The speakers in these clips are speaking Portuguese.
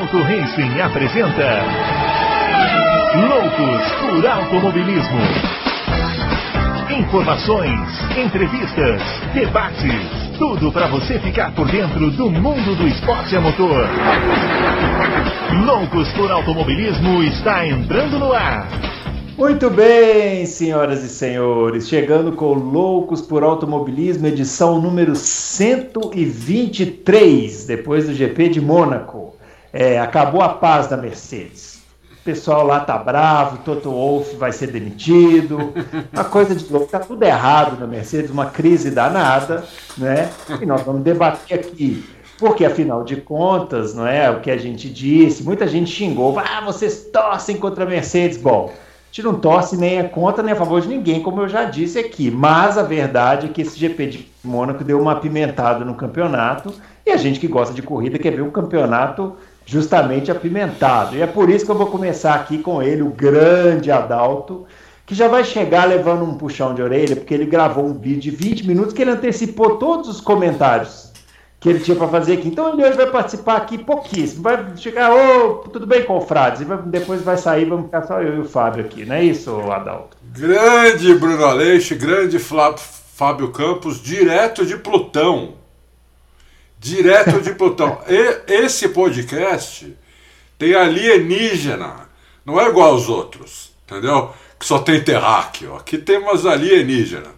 Auto Racing apresenta Loucos por Automobilismo. Informações, entrevistas, debates, tudo para você ficar por dentro do mundo do esporte a motor. Loucos por Automobilismo está entrando no ar. Muito bem, senhoras e senhores, chegando com Loucos por Automobilismo, edição número 123, depois do GP de Mônaco. É, acabou a paz da Mercedes. O pessoal lá tá bravo, Toto Wolff vai ser demitido, uma coisa de louco, tá tudo errado na Mercedes, uma crise danada, né? E nós vamos debater aqui porque afinal de contas, não é o que a gente disse, muita gente xingou, ah, vocês torcem contra a Mercedes. Bom, a gente não torce nem é contra nem a favor de ninguém, como eu já disse aqui. Mas a verdade é que esse GP de Mônaco deu uma apimentada no campeonato e a gente que gosta de corrida quer ver um campeonato justamente apimentado. E é por isso que eu vou começar aqui com ele, o grande Adalto, que já vai chegar levando um puxão de orelha, porque ele gravou um vídeo de 20 minutos que ele antecipou todos os comentários que ele tinha para fazer aqui. Então ele hoje vai participar aqui pouquíssimo. Vai chegar, ô, tudo bem, confrades? E vai, depois vai sair, vamos ficar só eu e o Fábio aqui, não é isso, Adalto? Grande Bruno Aleixo, grande Fábio Campos, direto de Plutão. Direto de Plutão. E, esse podcast tem alienígena. Não é igual aos outros, entendeu? Que só tem terráqueo. Aqui tem umas alienígenas.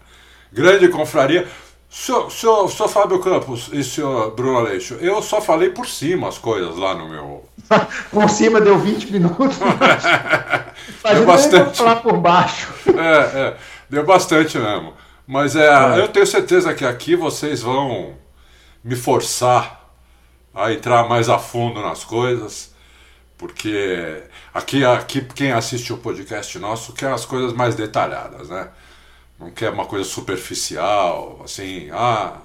Grande confraria. Senhor, senhor, senhor Fábio Campos e senhor Bruno Aleixo, eu só falei por cima as coisas lá no meu. por cima deu 20 minutos. Mas deu bastante. falar por baixo. É, é, deu bastante mesmo. Mas é, é, eu tenho certeza que aqui vocês vão me forçar a entrar mais a fundo nas coisas, porque aqui, aqui quem assiste o podcast nosso quer as coisas mais detalhadas, né? não quer uma coisa superficial, assim, ah,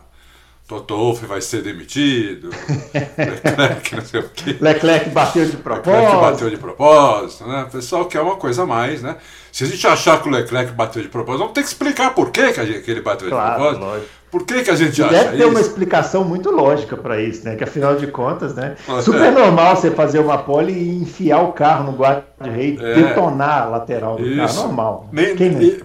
Toto Wolff vai ser demitido, Leclerc não sei o quê. Leclerc bateu de propósito. Leclerc bateu de propósito, né? O pessoal quer uma coisa a mais, né? Se a gente achar que o Leclerc bateu de propósito, vamos ter que explicar por que, que, ele bateu claro, de propósito. Lógico. Por que, que a gente acha Deve ter isso? uma explicação muito lógica para isso, né? Que afinal de contas, né? Super normal você fazer uma pole e enfiar o carro no guarda-rei, é. detonar a lateral do isso. carro. Normal. Nem,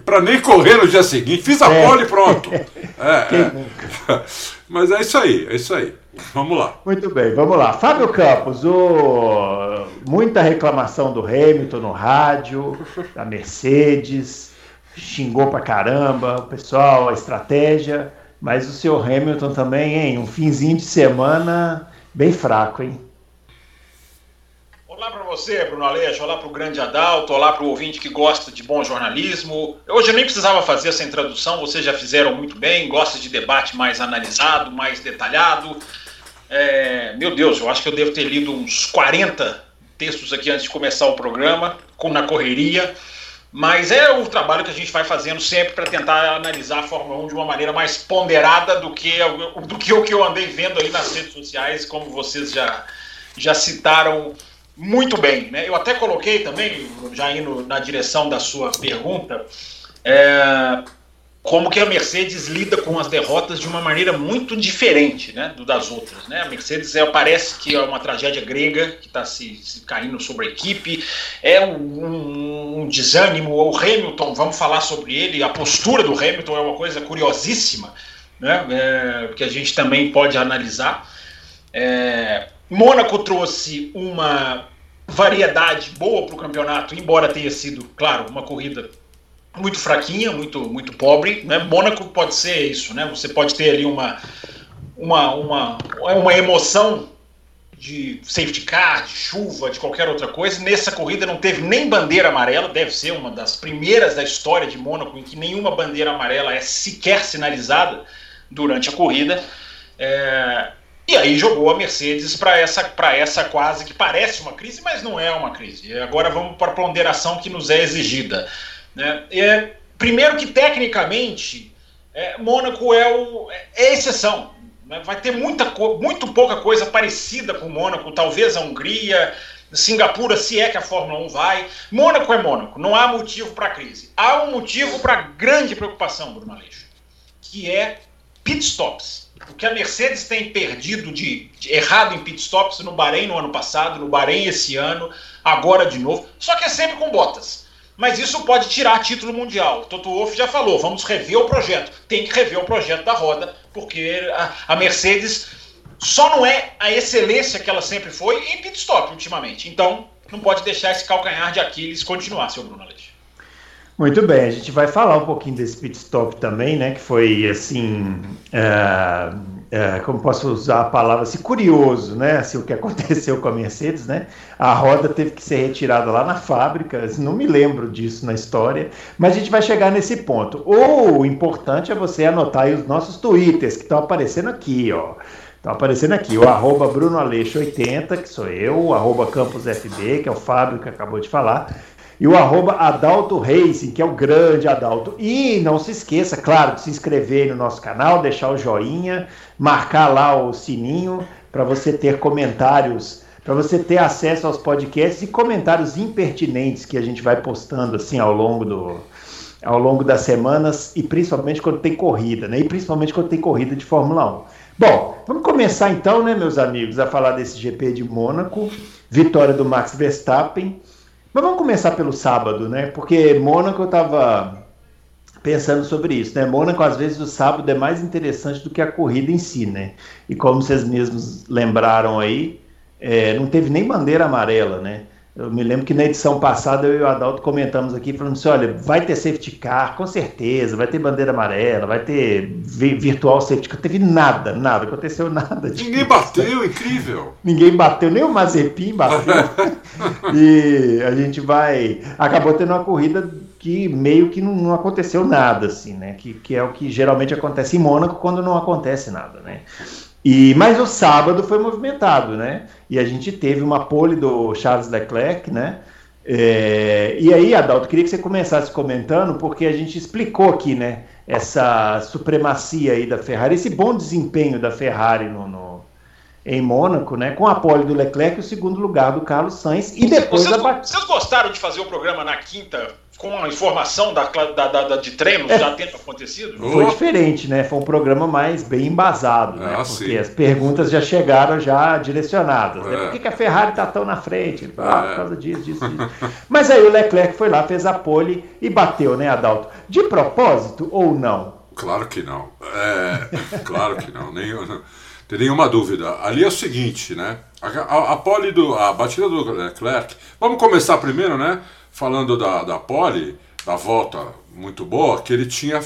para nem correr no dia seguinte. Fiz a é. pole e pronto. é, é. Mas é isso aí, é isso aí. Vamos lá. Muito bem, vamos lá. Fábio Campos, o... muita reclamação do Hamilton no rádio, da Mercedes, xingou pra caramba o pessoal, a estratégia. Mas o seu Hamilton também, hein? Um finzinho de semana bem fraco, hein? Olá para você, Bruno Aleixo, olá para o grande Adalto, olá para o ouvinte que gosta de bom jornalismo. Hoje eu nem precisava fazer essa introdução, vocês já fizeram muito bem, gosta de debate mais analisado, mais detalhado. É, meu Deus, eu acho que eu devo ter lido uns 40 textos aqui antes de começar o programa, com na correria. Mas é o trabalho que a gente vai fazendo sempre para tentar analisar a Fórmula 1 de uma maneira mais ponderada do que, do que o que eu andei vendo aí nas redes sociais, como vocês já, já citaram muito bem. Né? Eu até coloquei também, já indo na direção da sua pergunta, é, como que a Mercedes lida com as derrotas de uma maneira muito diferente né, das outras. Né? A Mercedes é, parece que é uma tragédia grega que está se, se, caindo sobre a equipe, é um, um, um, desânimo. O Hamilton, vamos falar sobre ele, a postura do Hamilton é uma coisa curiosíssima, né, é, que a gente também pode analisar. É, Mônaco trouxe uma variedade boa para o campeonato, embora tenha sido, claro, uma corrida muito fraquinha, muito, muito pobre. Né? Mônaco pode ser isso, né? Você pode ter ali uma, uma, uma, uma emoção de safety car, de chuva, de qualquer outra coisa. Nessa corrida não teve nem bandeira amarela, deve ser uma das primeiras da história de Mônaco em que nenhuma bandeira amarela é sequer sinalizada durante a corrida. É... E aí jogou a Mercedes para essa, essa quase que parece uma crise, mas não é uma crise. Agora vamos para a ponderação que nos é exigida. Né? É, primeiro que tecnicamente é, Mônaco é, o, é exceção. Né? Vai ter muita, muito pouca coisa parecida com Mônaco, talvez a Hungria, Singapura, se é que a Fórmula 1 vai. Mônaco é Mônaco, não há motivo para crise. Há um motivo para grande preocupação, Bruno Aleixo, que é pit stops. o que a Mercedes tem perdido de, de, errado em pit stops no Bahrein no ano passado, no Bahrein esse ano, agora de novo, só que é sempre com botas. Mas isso pode tirar título mundial. Toto Wolff já falou, vamos rever o projeto. Tem que rever o projeto da roda, porque a, a Mercedes só não é a excelência que ela sempre foi em pit stop ultimamente. Então, não pode deixar esse calcanhar de Aquiles continuar, seu Bruno Aleixo. Muito bem, a gente vai falar um pouquinho desse pit stop também, né? Que foi assim, é, é, como posso usar a palavra assim, curioso, né? Assim, o que aconteceu com a Mercedes, né? A roda teve que ser retirada lá na fábrica, assim, não me lembro disso na história, mas a gente vai chegar nesse ponto. O importante é você anotar os nossos twitters que estão aparecendo aqui, ó. Estão aparecendo aqui, o arroba Bruno Aleixo 80, que sou eu, o arroba Campos FB, que é o Fábio que acabou de falar e o arroba Adalto Racing, que é o grande Adalto. E não se esqueça, claro, de se inscrever no nosso canal, deixar o joinha, marcar lá o sininho para você ter comentários, para você ter acesso aos podcasts e comentários impertinentes que a gente vai postando assim ao longo do ao longo das semanas e principalmente quando tem corrida, né? E principalmente quando tem corrida de Fórmula 1. Bom, vamos começar então, né, meus amigos, a falar desse GP de Mônaco, vitória do Max Verstappen. Mas vamos começar pelo sábado, né? Porque Mônaco eu estava pensando sobre isso, né? Mônaco, às vezes, o sábado é mais interessante do que a corrida em si, né? E como vocês mesmos lembraram aí, é, não teve nem bandeira amarela, né? Eu me lembro que na edição passada eu e o Adalto comentamos aqui, falando assim: olha, vai ter safety car, com certeza, vai ter bandeira amarela, vai ter virtual safety car. Não teve nada, nada, aconteceu nada. Disso. Ninguém bateu, incrível. Ninguém bateu, nem o Mazepin bateu. e a gente vai. Acabou tendo uma corrida que meio que não, não, aconteceu nada, assim, né? Que, que é o que geralmente acontece em Mônaco quando não acontece nada, né? E, mas o sábado foi movimentado, né? E a gente teve uma pole do Charles Leclerc, né? É, e aí, Adalto, queria que você começasse comentando, porque a gente explicou aqui, né? Essa supremacia aí da Ferrari, esse bom desempenho da Ferrari no, no em Mônaco, né? Com a pole do Leclerc e o segundo lugar do Carlos Sainz. E depois vocês, a... vocês gostaram de fazer o programa na quinta com a informação da, da, da, de treinos é, já tendo acontecido? Foi diferente, né? Foi um programa mais bem embasado, né? Ah, porque sim. as perguntas já chegaram já direcionadas. Né? É. Por que, que, a Ferrari está tão na frente? Ah, é. por causa disso, disso, disso. Mas aí o Leclerc foi lá, fez a pole e bateu, né, Adalto? De propósito ou não? Claro que não. É, claro que não. Nem, não tem nenhuma dúvida. Ali é o seguinte, né? A, a, a pole do. A batida do Leclerc. Vamos começar primeiro, né? Falando da, da pole, da volta muito boa, que ele tinha.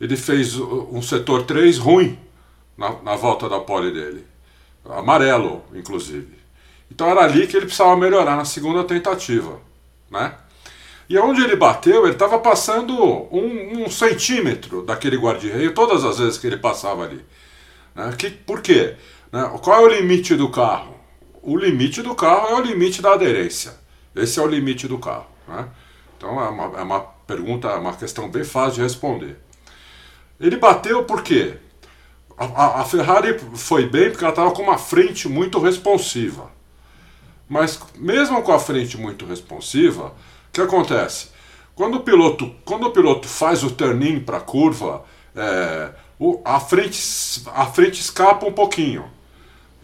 Ele fez um setor 3 ruim na, na volta da pole dele. Amarelo, inclusive. Então era ali que ele precisava melhorar na segunda tentativa. Né? E onde ele bateu, ele estava passando um, um, centímetro daquele guarda-reio todas as vezes que ele passava ali. Né? Que, por quê? Né? Qual é o limite do carro? O limite do carro é o limite da aderência. Esse é o limite do carro. Né? Então é uma, é uma pergunta, é uma questão bem fácil de responder. Ele bateu por quê? A, a Ferrari foi bem porque ela estava com uma frente muito responsiva. Mas mesmo com a frente muito responsiva, o que acontece? Quando o piloto, quando o piloto faz o turn-in para a curva, é, a, frente, a frente escapa um pouquinho.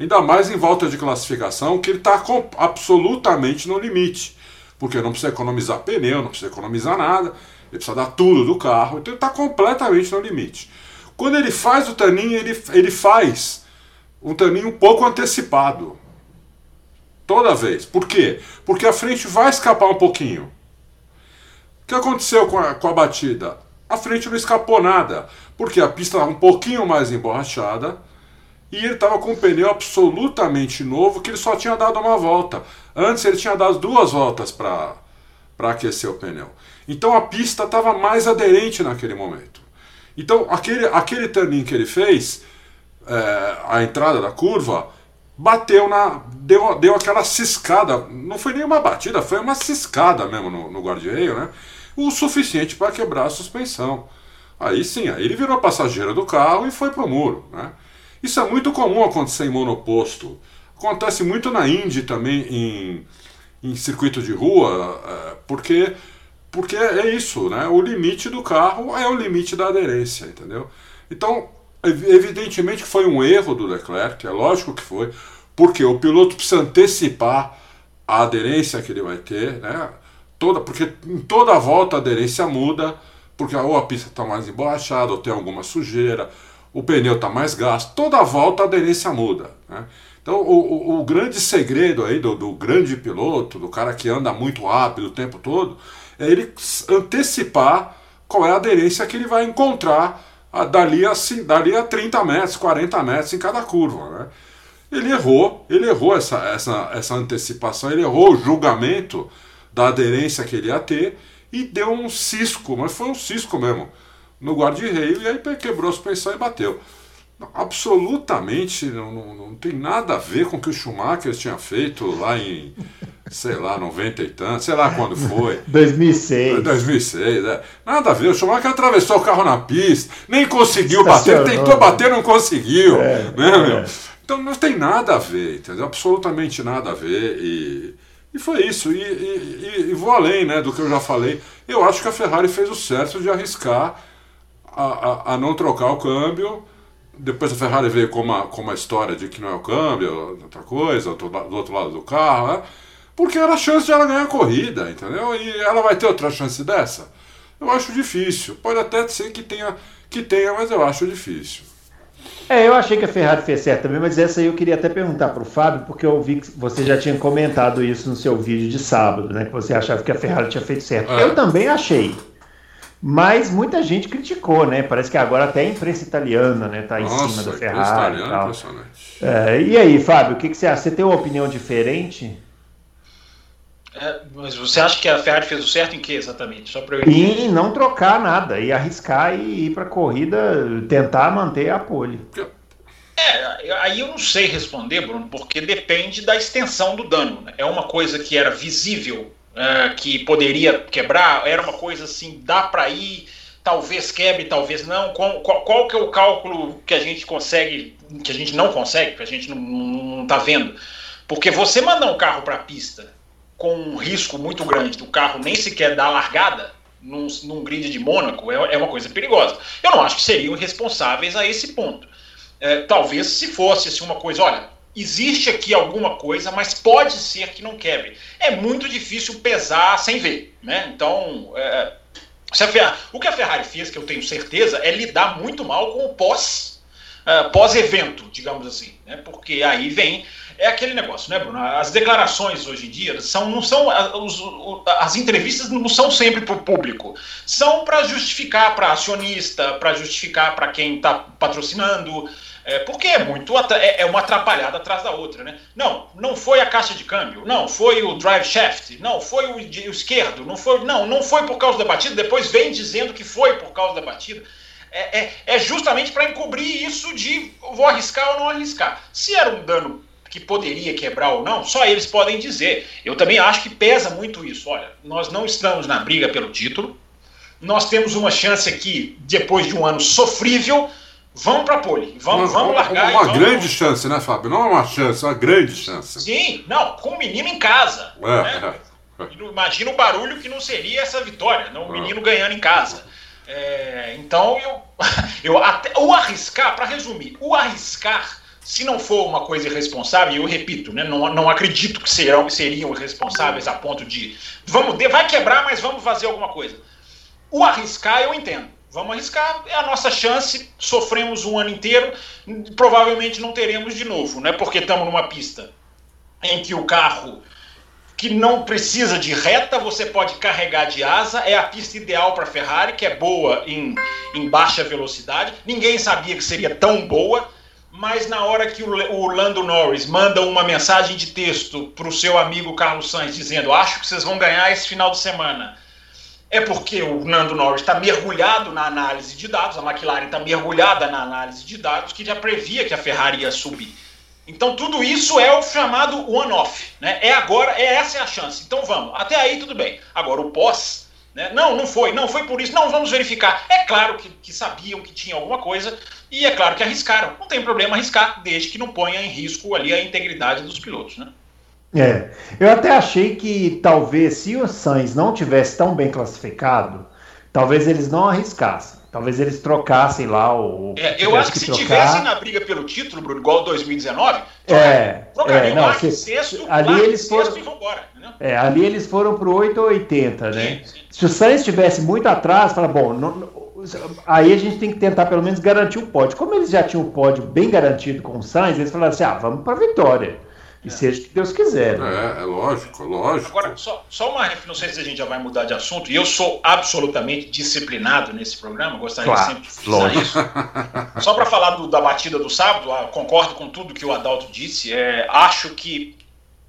Ainda mais em volta de classificação, que ele está absolutamente no limite. Porque não precisa economizar pneu, não precisa economizar nada, ele precisa dar tudo do carro, então ele está completamente no limite. Quando ele faz o taninho, ele, ele faz um taninho um pouco antecipado. Toda vez. Por quê? Porque a frente vai escapar um pouquinho. O que aconteceu com a, com a batida? A frente não escapou nada, porque a pista estava um pouquinho mais emborrachada e ele estava com um pneu absolutamente novo que ele só tinha dado uma volta. Antes ele tinha dado duas voltas para aquecer o pneu. Então a pista estava mais aderente naquele momento. Então aquele, aquele turning que ele fez, é, a entrada da curva, bateu na. Deu, deu aquela ciscada. Não foi nem uma batida, foi uma ciscada mesmo no, no guarda-reio, né? O suficiente para quebrar a suspensão. Aí sim, aí ele virou passageiro do carro e foi pro muro, né? Isso é muito comum acontecer em monoposto. Acontece muito na Indy também, em, em circuito de rua, é, porque, porque é isso, né? O limite do carro é o limite da aderência, entendeu? Então, Evidentemente foi um erro do Leclerc, é lógico que foi, porque o piloto precisa antecipar a aderência que ele vai ter, né? Toda, porque em toda volta a aderência muda, porque ou a pista está mais emborrachada, ou tem alguma sujeira, o pneu está mais gasto, toda volta a aderência muda. Né? Então, o, o, o, grande segredo aí do, do, grande piloto, do cara que anda muito rápido o tempo todo, é ele antecipar qual é a aderência que ele vai encontrar a, dali, a, dali a 30 metros, 40 metros em cada curva. Né? Ele errou, ele errou essa, essa, essa antecipação, ele errou o julgamento da aderência que ele ia ter e deu um cisco, mas foi um cisco mesmo, no guarda-reio e aí quebrou a suspensão e bateu absolutamente não, não, não, tem nada a ver com o que o Schumacher tinha feito lá em, sei lá, 90 e tanto, sei lá quando foi. 2006. 2006, é. Nada a ver, o Schumacher atravessou o carro na pista, nem conseguiu bater, tentou bater, não conseguiu. É, né, é. Então não tem nada a ver, entendeu? Absolutamente nada a ver e... E foi isso, e, e, e, vou além né, do que eu já falei. Eu acho que a Ferrari fez o certo de arriscar a, a, a não trocar o câmbio, depois a Ferrari veio com uma, com uma história de que não é o câmbio, outra coisa, do, do outro lado do carro, né? porque era a chance de ela ganhar a corrida, entendeu? E ela vai ter outra chance dessa? Eu acho difícil. Pode até ser que tenha, que tenha mas eu acho difícil. É, eu achei que a Ferrari fez certo também, mas essa aí eu queria até perguntar para o Fábio, porque eu vi que você já tinha comentado isso no seu vídeo de sábado, né? Que você achava que a Ferrari tinha feito certo. É. Eu também achei. Mas muita gente criticou, né? Parece que agora até a imprensa italiana né, tá em Nossa, cima da Ferrari. E, tal. É, e aí, Fábio, o que, que você acha? Você tem uma opinião diferente? É, mas você acha que a Ferrari fez o certo em que exatamente? Só eu... Em não trocar nada, e arriscar e ir para a corrida, tentar manter a pole. É, aí eu não sei responder, Bruno, porque depende da extensão do dano. Né? É uma coisa que era visível uh, que poderia quebrar? Era uma coisa assim, dá para ir, talvez quebre, talvez não. Qual, qual, qual, que é o cálculo que a gente consegue, que a gente não consegue, que a gente não está vendo? Porque você mandar um carro para a pista com um risco muito grande do carro nem sequer dar largada, num, num, grid de Mônaco é, é, uma coisa perigosa. Eu não acho que seriam responsáveis a esse ponto. É, talvez se fosse assim, uma coisa, olha, existe aqui alguma coisa, mas pode ser que não quebre. É muito difícil pesar sem ver, né? Então, é, Ferrari, o que a Ferrari fez, que eu tenho certeza, é lidar muito mal com o pós, uh, pós-evento, digamos assim, né? Porque aí vem é aquele negócio, né, Bruno? As declarações hoje em dia são, não são as entrevistas não são sempre para o público, são para justificar para acionista, para justificar para quem está patrocinando. É, porque é muito é, é uma atrapalhada atrás da outra, né? Não, não foi a caixa de câmbio, não foi o drive shaft, não foi o, o esquerdo, não foi, não, não foi por causa da batida. Depois vem dizendo que foi por causa da batida. É, é, é justamente para encobrir isso de vou arriscar ou não arriscar. Se era um dano que poderia quebrar ou não, só eles podem dizer. Eu também acho que pesa muito isso. Olha, nós não estamos na briga pelo título. Nós temos uma chance aqui, depois de um ano sofrível, Vamos para a pole. Vamos, uma, vamos largar. Uma vamos... grande chance, né, Fábio? Não é uma chance, é uma grande chance. Sim, não, com o menino em casa. É, né? é. Imagina o barulho que não seria essa vitória, não? o é. menino ganhando em casa. É, então, eu, eu até, o arriscar, para resumir, o arriscar, se não for uma coisa irresponsável, eu repito, né, não, não acredito que serão, seriam irresponsáveis a ponto de vamos, vai quebrar, mas vamos fazer alguma coisa. O arriscar eu entendo. Vamos arriscar, é a nossa chance. Sofremos um ano inteiro, provavelmente não teremos de novo, né? Porque estamos numa pista em que o carro que não precisa de reta, você pode carregar de asa, é a pista ideal para Ferrari, que é boa em, em baixa velocidade. Ninguém sabia que seria tão boa, mas na hora que o, o Lando Norris manda uma mensagem de texto para o seu amigo Carlos Sainz dizendo: Acho que vocês vão ganhar esse final de semana é porque o Nando Norris está mergulhado na análise de dados, a McLaren está mergulhada na análise de dados, que já previa que a Ferrari ia subir. Então tudo isso é o chamado one-off, né? É agora, é essa é a chance. Então vamos. Até aí tudo bem. Agora o pós, né? Não, não foi, não foi por isso. Não, vamos verificar. É claro que, que sabiam que tinha alguma coisa e é claro que arriscaram. Não tem problema arriscar, desde que não ponha em risco ali a integridade dos pilotos, né? É, eu até achei que talvez se o Sainz não tivesse tão bem classificado, talvez eles não arriscassem. Talvez eles trocassem lá o. É, eu acho que, que se trocar... tivessem na briga pelo título, Bruno, igual 2019, é, é, não, se, sexto, ali eles foram, e vambora, É, ali eles foram pro 8 ou 80, né? Sim, sim. Se o Sainz estivesse muito atrás, fala, bom, não, aí a gente tem que tentar pelo menos garantir o pódio. Como eles já tinham o pódio bem garantido com o Sainz, eles falaram assim: ah, vamos para a vitória. E é. seja o que Deus quiser. Né? É, é lógico, lógico. Agora, só, só uma não sei se a gente já vai mudar de assunto, e eu sou absolutamente disciplinado nesse programa, gostaria claro, sempre de frisar isso. só para falar do, da batida do sábado, ah, concordo com tudo que o Adalto disse, é, acho que.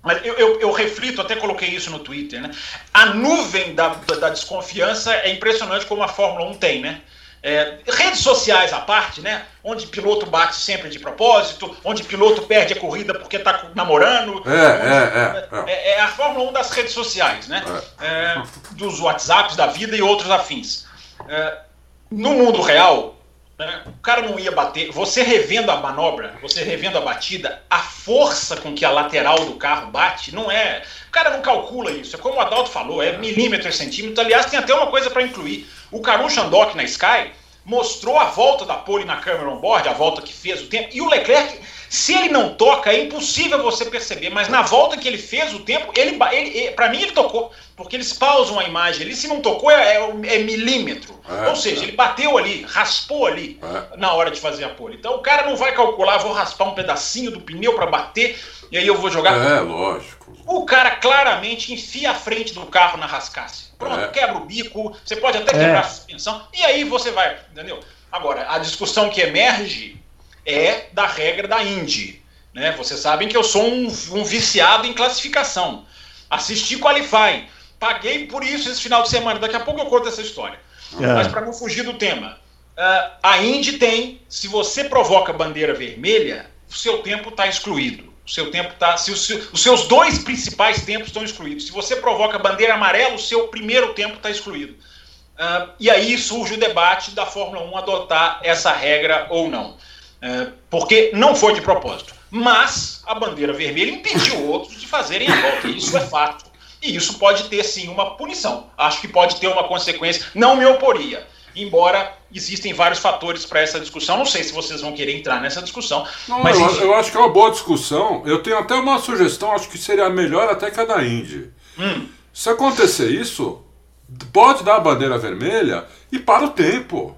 Mas eu, eu, eu, reflito, até coloquei isso no Twitter, né? A nuvem da, da, da desconfiança é impressionante como a Fórmula 1 tem, né? É, redes sociais à parte, né? Onde piloto bate sempre de propósito, onde piloto perde a corrida porque está namorando. É, é, é, é, é. a Fórmula 1 das redes sociais, né? É. dos WhatsApps da vida e outros afins. no mundo real, né, o cara não ia bater. Você revendo a manobra, você revendo a batida, a força com que a lateral do carro bate não é. O cara não calcula isso. É como o Adalto falou, é milímetro, é centímetro. Aliás, tem até uma coisa para incluir o Karun Shandok na Sky mostrou a volta da pole na câmera on board, a volta que fez o tempo, e o Leclerc, se ele não toca, é impossível você perceber, mas na volta que ele fez o tempo, ele, ele para mim ele tocou, porque eles pausam a imagem ali, se não tocou é, é, é milímetro, é, ou seja, é. ele bateu ali, raspou ali é. na hora de fazer a pole. Então o cara não vai calcular, vou raspar um pedacinho do pneu para bater e aí eu vou jogar. É, lógico. O cara claramente enfia a frente do carro na rascasse. Pronto, é. quebra o bico, você pode até quebrar é. a suspensão, e aí você vai, entendeu? Agora, a discussão que emerge é da regra da Indy. Né? Vocês sabem que eu sou um, um viciado em classificação. Assisti Qualify. Paguei por isso esse final de semana. Daqui a pouco eu conto essa história. É. Mas para não fugir do tema. Uh, a Indy tem, se você provoca bandeira vermelha, o seu tempo está excluído. O seu tempo tá. Se os, os seus dois principais tempos estão excluídos. Se você provoca bandeira amarela, o seu primeiro tempo está excluído. Uh, e aí surge o debate da Fórmula 1 adotar essa regra ou não. Uh, porque não foi de propósito. Mas a bandeira vermelha impediu outros de fazerem a volta. Isso é fato. E isso pode ter sim uma punição. Acho que pode ter uma consequência. Não me oporia embora existem vários fatores para essa discussão. Não sei se vocês vão querer entrar nessa discussão. Não, mas eu, eu, acho que é uma boa discussão. Eu tenho até uma sugestão, acho que seria melhor até que a da Indy. Hum. Se acontecer isso, pode dar a bandeira vermelha e para o tempo.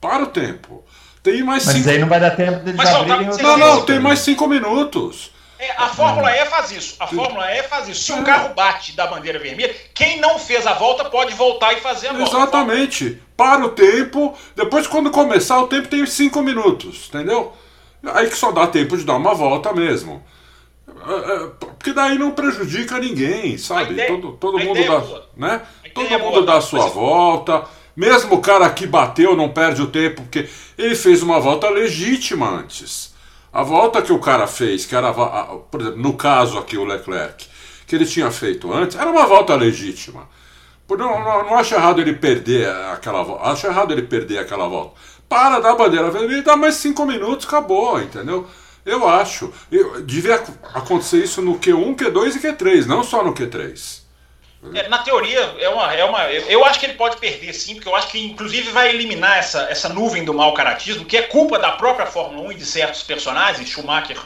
Para o tempo. Tem mais Mas cinco... aí não vai dar tempo de abrirem Não, não, tem mais cinco minutos. É, a Fórmula E faz isso. A Fórmula E faz isso. Se um carro bate da bandeira vermelha, quem não fez a volta pode voltar e fazer a volta. Exatamente. Para o tempo. Depois, quando começar, o tempo tem cinco minutos, entendeu? Aí que só dá tempo de dar uma volta mesmo. É, é, porque daí não prejudica ninguém, sabe? Ideia, todo todo mundo dá, é né? Todo é mundo dá a sua volta. Mesmo o cara que bateu não perde o tempo, porque ele fez uma volta legítima antes. A volta que o cara fez, que era, por exemplo, no caso aqui o Leclerc, que ele tinha feito antes, era uma volta legítima. Não, não, não acho errado ele perder aquela volta. Acho errado ele perder aquela volta. Para da bandeira vermelha, dá mais cinco minutos, acabou, entendeu? Eu acho. Eu, devia acontecer isso no Q1, Q2 e Q3, não só no Q3. É, na teoria, é uma, é uma. Eu acho que ele pode perder sim, porque eu acho que inclusive vai eliminar essa, essa nuvem do mau caratismo, que é culpa da própria Fórmula 1 e de certos personagens, Schumacher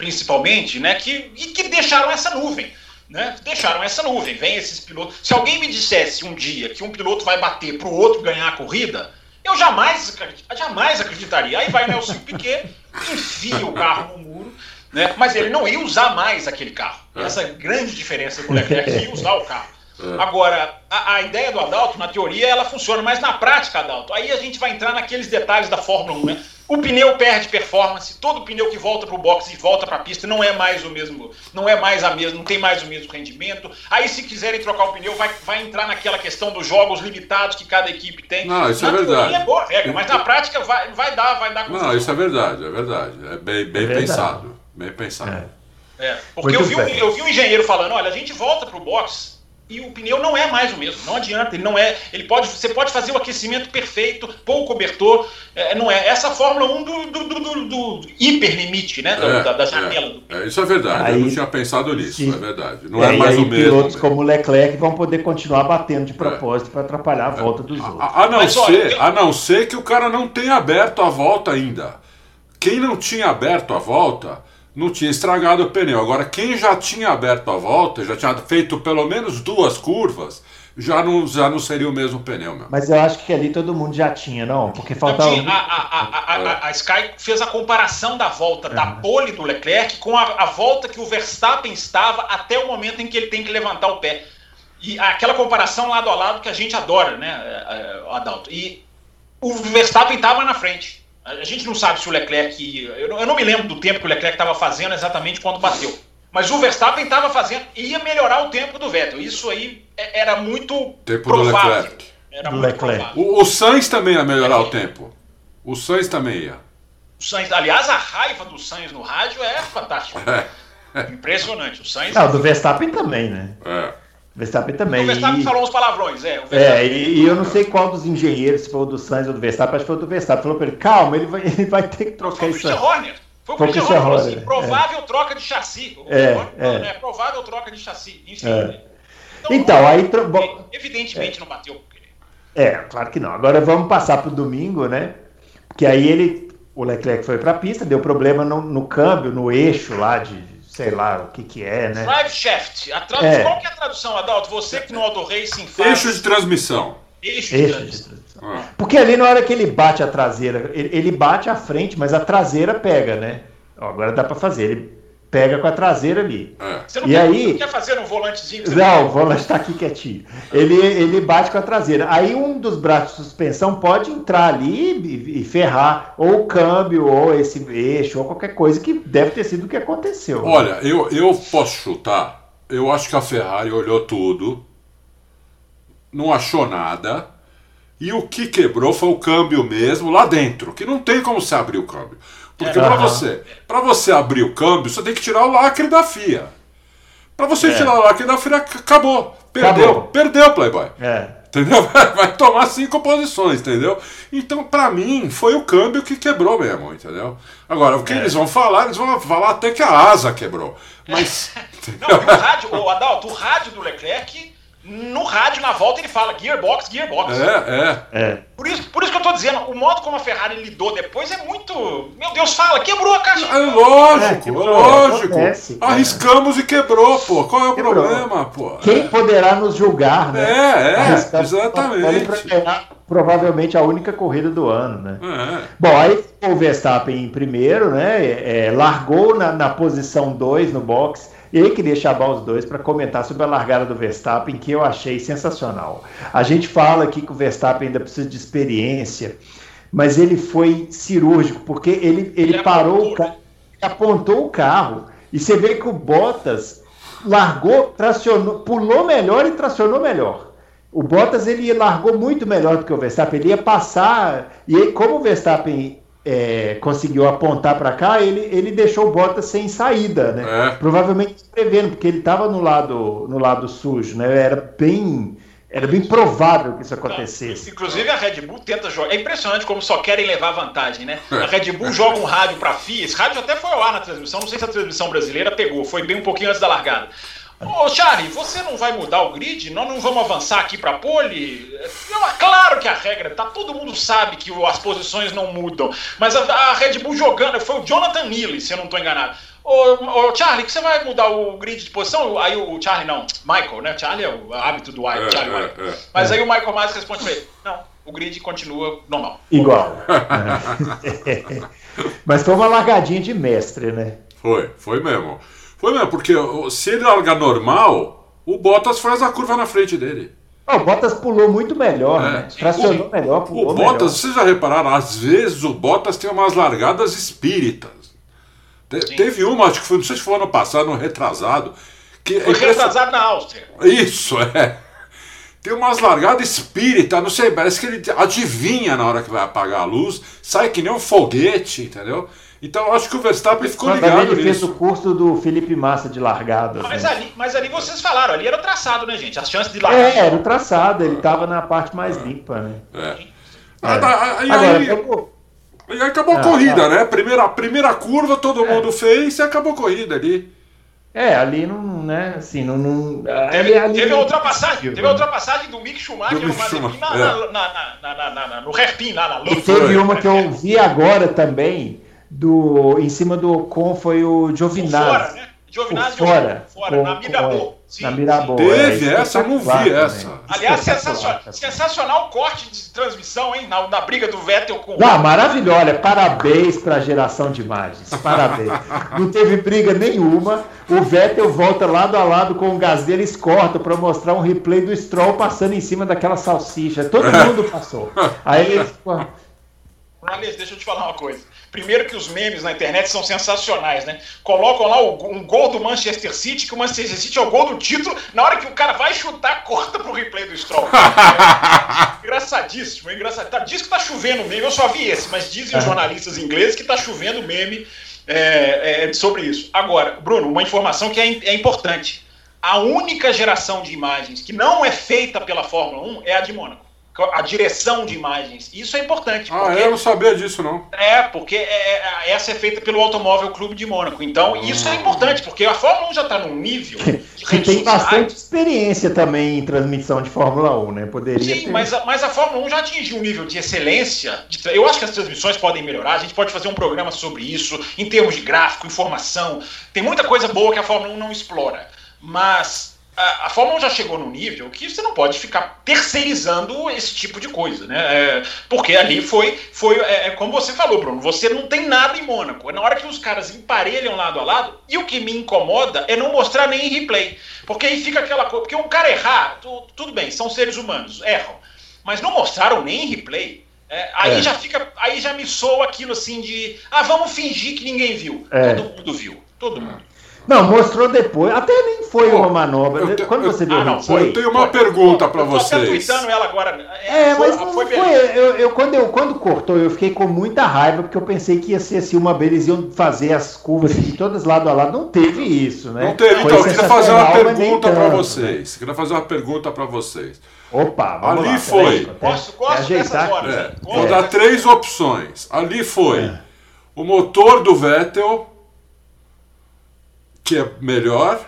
principalmente, né? Que, e que deixaram essa nuvem. Né? Deixaram essa nuvem. Vem esses pilotos. Se alguém me dissesse um dia que um piloto vai bater para o outro ganhar a corrida, eu jamais, jamais acreditaria. Aí vai Nelson Piquet, enfia o carro no muro, né? mas ele não ia usar mais aquele carro. Essa grande diferença com o Leclerc, ia usar o carro. É. Agora, a, a, ideia do Adalto, na teoria, ela funciona, mas na prática, Adalto, aí a gente vai entrar naqueles detalhes da Fórmula 1, né? O pneu perde performance, todo pneu que volta para o box e volta para a pista não é mais o mesmo, não é mais a mesma, não tem mais o mesmo rendimento. Aí, se quiserem trocar o pneu, vai, vai entrar naquela questão dos jogos limitados que cada equipe tem. Não, isso na é verdade. É boa regra, mas na prática vai, vai dar, vai dar. Não, isso é verdade, é verdade, é bem, bem é pensado, bem pensado. É. É, porque eu vi, um, eu vi um engenheiro falando, olha, a gente volta para o box e o pneu não é mais o mesmo. Não adianta, ele não é. Ele pode, você pode fazer o aquecimento perfeito, pôr o cobertor. É, não é. Essa Fórmula 1 do, do, do, do hiperlimite, né? É, da, da, janela. É, é, isso é verdade. Aí, eu não tinha pensado nisso, sim. é verdade. Não é, é mais aí, o mesmo. Pilotos mesmo. como o Leclerc vão poder continuar batendo de propósito para atrapalhar a volta dos outros. A, a, não Mas, ser, olha, a não ser que o cara não tenha aberto a volta ainda. Quem não tinha aberto a volta não tinha estragado o pneu. Agora, quem já tinha aberto a volta, já tinha feito pelo menos duas curvas, já não, já não seria o mesmo pneu. Meu. Mas eu acho que ali todo mundo já tinha, não? Porque faltava. Um... A, a, a, a, Sky fez a comparação da volta é. da pole do Leclerc com a, volta que o Verstappen estava até o momento em que ele tem que levantar o pé. E aquela comparação lado a lado que a gente adora, né, é, é, Adalto? E o Verstappen estava na frente. A gente não sabe se o Leclerc. Eu não me lembro do tempo que o Leclerc estava fazendo exatamente quando bateu. Mas o Verstappen estava fazendo. ia melhorar o tempo do Vettel. Isso aí era muito tempo provável. Do Leclerc. Era do muito Leclerc. provável. O, o Sainz também ia melhorar é. o tempo. O Sainz também ia. O Sainz, aliás, a raiva do Sainz no rádio é fantástica. É. Impressionante. O Sainz. Não, do Verstappen também, né? É. Verstappen também. O Verstappen e... falou uns palavrões, é. É, e, e, eu não sei qual dos engenheiros, se foi o do Sainz ou do Verstappen, acho que foi o do Verstappen. Falou pra ele, calma, ele vai, ele vai ter que trocar foi isso. Foi o Horner. Foi o Christian Horner. Horner. Assim, provável é. troca de chassi. É, Horner, é. Né? Provável troca de chassi. Enfim. É. Então, então aí. Tro... Evidentemente não bateu. É, claro que não. Agora vamos passar pro domingo, né? Que aí ele. O Leclerc foi pra pista, deu problema no, no câmbio, no eixo lá de sei lá o que que é, né? Drive shaft. A tradu... é. Qual que é a tradução, Adalto? Você que no Auto Racing faz... Eixo de transmissão. Eixo de Eixo transmissão. de transmissão. Ah. Porque ali na hora que ele bate a traseira, ele, ele bate a frente, mas a traseira pega, né? Ó, agora dá para fazer. Ele pega com a traseira ali. É. Você não, e quer, aí, não quer fazer um volantezinho? Não, o volante está aqui quietinho. Ele, ele bate com a traseira. Aí um dos braços de suspensão pode entrar ali e, e, ferrar ou o câmbio, ou esse eixo, ou qualquer coisa que deve ter sido o que aconteceu. Olha, eu, eu posso chutar. Eu acho que a Ferrari olhou tudo, não achou nada. E o que quebrou foi o câmbio mesmo lá dentro, que não tem como se abrir o câmbio. Porque É. para você, para você abrir o câmbio, você tem que tirar o lacre da FIA. Para você É. tirar o lacre da FIA, ac- acabou. Perdeu, Acabou. perdeu, Playboy. É. Entendeu? Vai tomar cinco posições, entendeu? Então, para mim, foi o câmbio que quebrou mesmo, entendeu? Agora, o que É. eles vão falar, eles vão falar até que a asa quebrou. Mas. Não, o rádio, o Adalto, o rádio do Leclerc, no rádio, na volta, ele fala gearbox, gearbox. É, é. É. Por isso, por isso que eu tô dizendo, o modo como a Ferrari lidou depois é muito. Meu Deus, fala, quebrou a caixa. É lógico, É, é, quebrou, lógico. acontece. Arriscamos e quebrou, pô. Qual é o Quebrou. problema, pô? Quem poderá nos julgar, né? É, é, Arriscamos- exatamente. Provavelmente a única corrida do ano, né? É. Bom, aí o Verstappen em primeiro, né? é, largou na, na posição 2 no box. E queria chamar os dois para comentar sobre a largada do Verstappen, que eu achei sensacional. A gente fala aqui que o Verstappen ainda precisa de experiência, mas ele foi cirúrgico, porque ele, ele, Ele parou apontou, o carro, apontou o carro, e você vê que o Bottas largou, tracionou, pulou melhor e tracionou melhor. O Bottas ele largou muito melhor do que o Verstappen, ele ia passar, e aí, como o Verstappen é, conseguiu apontar para cá, ele, ele deixou o Bottas sem saída, né? É. Provavelmente prevendo, porque ele estava no lado, no lado sujo, né? Era bem, era bem provável que isso acontecesse. Inclusive a Red Bull tenta jogar. É impressionante como só querem levar vantagem, né? A Red Bull joga um rádio para FIA. Esse rádio até foi ao ar na transmissão. Não sei se a transmissão brasileira pegou. Foi bem um pouquinho antes da largada. Ô, Charlie, você não vai mudar o grid? Nós não vamos avançar aqui para pole? Não, é claro que a regra, tá, todo mundo sabe que as posições não mudam. Mas a, a Red Bull jogando, foi o Jonathan Neely, se eu não estou enganado. Ô, ô, Charlie, que você vai mudar o grid de posição? Aí o Charlie, não, Michael, né? Charlie é o hábito do É, Charlie é, White. é. Mas aí o Michael Myers responde pra ele: não, o grid continua normal. Igual. Mas foi uma largadinha de mestre, né? Foi, foi mesmo. Foi mesmo, porque se ele largar normal, o Bottas faz a curva na frente dele. Ó, o Bottas pulou muito melhor, É. né? Tracionou melhor, O pulou Bottas, melhor. vocês já repararam, às vezes o Bottas tem umas largadas espíritas. Te- teve uma, acho que foi, não sei se foi ano passado, ano retrasado. Que é Foi impression- retrasado na Áustria. Isso, é. Tem umas largadas espírita, não sei, parece que ele adivinha na hora que vai apagar a luz, sai que nem um foguete, entendeu? Então acho que o Verstappen ficou Quando ligado ele fez nisso. o curso do Felipe Massa de largada. Mas né? ali, mas ali vocês falaram, ali era o traçado, né, gente? As chances de largar. É, era o traçado, ele tava na parte mais limpa, né? É. Ah, tá, aí, Agora, aí- eu- acabou a Ah, corrida, ah. né? Primeira, primeira curva todo mundo fez e acabou a corrida ali. é, ali não, né, assim, não... não Teve, ali- ali- teve a ultrapassagem, teve a né? ultrapassagem do Mick Schumacher Do no Mick Schumacher, na, é. na, na, no hairpin lá na E luta. teve uma que eu vi agora também, do, em cima do Ocon, foi o Giovinazzi. Fora, né? Giovinazzi fora. fora, Com- na com- Mirabô. Sim, na sim. Mirabô. Teve é, essa, eu não vi essa. Aliás, sensacional, sensacional o corte de transmissão, hein? Na, na briga do Vettel com Ah, maravilhoso, olha, parabéns para a geração de imagens, parabéns. Não teve briga nenhuma, o Vettel volta lado a lado com o Gasly, eles cortam para mostrar um replay do Stroll passando em cima daquela salsicha, todo mundo passou. Aí eles, Morales, deixa eu te falar uma coisa. Primeiro que os memes na internet são sensacionais, né? Colocam lá o- um gol do Manchester City, que o Manchester City é o gol do título, na hora que o cara vai chutar, corta pro replay do Stroll. É, engraçadíssimo, engraçado. Tá, diz que tá chovendo meme, eu só vi esse, mas dizem os jornalistas ingleses que tá chovendo meme é, é, sobre isso. Agora, Bruno, uma informação que é, é importante. A única geração de imagens que não é feita pela Fórmula 1 é a de Mônaco. A direção de imagens. Isso é importante. Ah, porque eu não sabia disso, não. é, porque é, é, essa é feita pelo Automóvel Clube de Mônaco. Então, isso é importante, porque a Fórmula 1 já está num nível que tem sociais. bastante experiência também em transmissão de Fórmula 1, né? Poderia Sim, ter. mas a, mas a Fórmula 1 já atingiu um nível de excelência. de tra- eu acho que as transmissões podem melhorar. A gente pode fazer um programa sobre isso, em termos de gráfico, informação. Tem muita coisa boa que a Fórmula 1 não explora. Mas a, a Fórmula 1 já chegou num nível que você não pode ficar terceirizando esse tipo de coisa, né? É, porque ali foi, foi é, é como você falou, Bruno, você não tem nada em Mônaco. É na hora que os caras emparelham lado a lado, e o que me incomoda é não mostrar nem em replay. Porque aí fica aquela coisa. Porque um cara errar, tu- tudo bem, são seres humanos, erram. Mas não mostraram nem em replay. É, aí É. já fica. Aí já me soa aquilo assim de. Ah, vamos fingir que ninguém viu. É. Todo mundo viu. Todo mundo. Não, mostrou depois. Até nem foi Pô, uma manobra. eu te- Quando eu- você viu Ah, não, replay. Eu tenho uma pergunta para Eu tô vocês. tweetando ela agora. É, foi, mas não foi foi. beleza. Eu, eu- quando, eu, quando cortou, eu fiquei com muita raiva, porque eu pensei que ia ser assim, uma vez eles iam fazer as curvas assim, todas lado a lado. Não teve isso, né? Não teve, Foi então, eu queria fazer uma pergunta para né? vocês. Queria fazer uma pergunta para vocês. Opa, vamos Ali lá, foi. até- Gosto, dessas aqui. horas. É, vou dar dessas- três opções. Ali foi É. o motor do Vettel, que é melhor,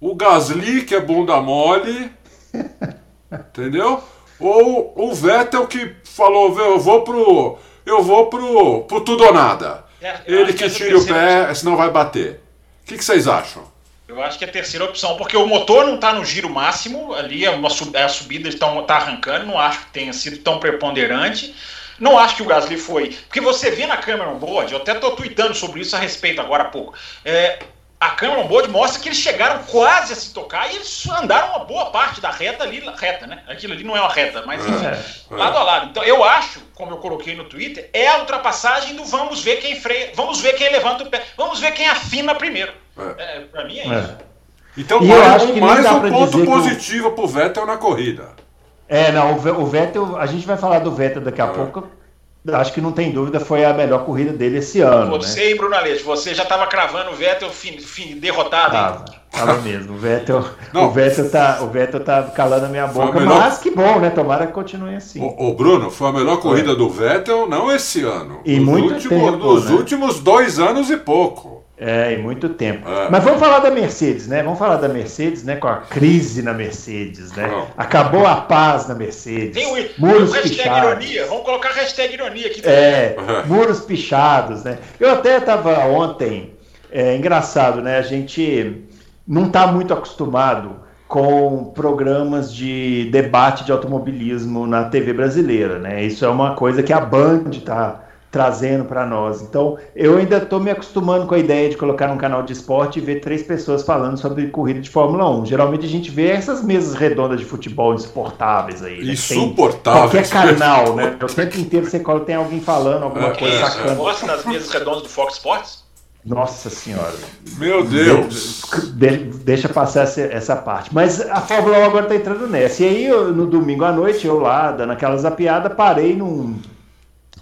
o Gasly, que é bunda mole, entendeu? Ou o Vettel que falou, eu vou pro. Eu vou pro, pro tudo ou nada. É, Ele que que tire o pé, senão vai bater. O que, que vocês acham? Eu acho que é a terceira opção, porque o motor não está no giro máximo, ali é uma sub- é a subida está tá arrancando, não acho que tenha sido tão preponderante. Não acho que o Gasly foi. Porque você vê na câmera on board, eu até estou tweetando sobre isso a respeito agora há pouco. É, a câmera on board mostra que eles chegaram quase a se tocar e eles andaram uma boa parte da reta ali, reta, né? Aquilo ali não é uma reta, mas enfim, É, lado a lado. Então eu acho, como eu coloquei no Twitter, é a ultrapassagem do vamos ver quem freia, vamos ver quem levanta o pé, vamos ver quem afina primeiro. É. É, pra mim é, É. isso. Então, E eu mais, acho que nem mais um ponto dizer que o- positivo pro Vettel na corrida. É, não, o Ve- o Vettel, a gente vai falar do Vettel daqui a pouco. Acho que não tem dúvida, foi a melhor corrida dele esse ano. né? Você e Bruno Aleixo, você já estava cravando o Vettel fin, fin- derrotado. hein? Tava, tava mesmo. O Vettel, Não. o Vettel tá, o Vettel tá calando a minha Foi a boca, melhor- mas que bom, né? Tomara que continue assim. O, o Bruno, foi a melhor corrida do Vettel, não esse ano. E nos muito últimos, tempo, nos né? últimos dois anos e pouco. É, em muito tempo. É. Mas vamos falar da Mercedes, né? Vamos falar da Mercedes, né? Com a crise na Mercedes, né? Vamos. Acabou a paz na Mercedes. Tem o, muros o hashtag pichados. ironia, vamos colocar hashtag ironia aqui. É, Uhum. muros pichados, né? Eu até estava ontem, é engraçado, né? A gente não está muito acostumado com programas de debate de automobilismo na TV brasileira, né? Isso é uma coisa que a Band está trazendo para nós. Então, eu ainda estou me acostumando com a ideia de colocar num canal de esporte e ver três pessoas falando sobre corrida de Fórmula 1. Geralmente a gente vê essas mesas redondas de futebol insuportáveis aí. né? Insuportáveis. Qualquer canal, né? O tempo inteiro você cola, tem alguém falando alguma É, coisa é, Você sacana. gosta das mesas redondas do Fox Sports? Nossa senhora. Meu Deus. De- deixa passar essa, essa parte. Mas a Fórmula 1 agora tá entrando nessa. E aí, eu, no domingo à noite, eu lá, dando aquela zapiada, parei num,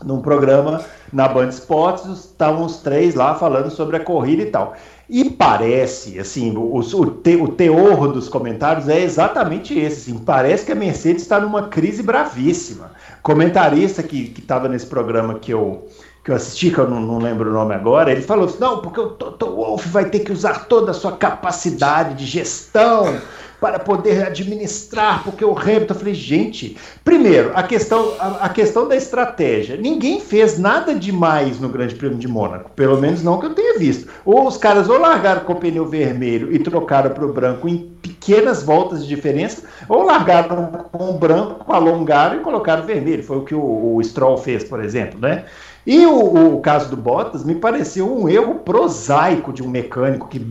num programa na Band Esportes, estavam os três lá falando sobre a corrida e tal. E parece, assim, o, o, te, o teor dos comentários é exatamente esse. Assim, parece que a Mercedes está numa crise bravíssima. Comentarista que estava nesse programa que eu, que eu assisti, que eu não, não, lembro o nome agora, ele falou assim: não, porque o Toto Wolff vai ter que usar toda a sua capacidade de gestão para poder administrar, porque o Hamilton, eu falei, gente, primeiro, a questão, a, a, questão da estratégia. Ninguém fez nada demais no Grande Prêmio de Mônaco, pelo menos não que eu tenha visto. Ou os caras ou largaram com o pneu vermelho e trocaram para o branco em pequenas voltas de diferença, ou largaram com o branco, alongaram e colocaram vermelho. Foi o que o, o Stroll fez, por exemplo, né? E o, o, caso do Bottas me pareceu um erro prosaico de um mecânico que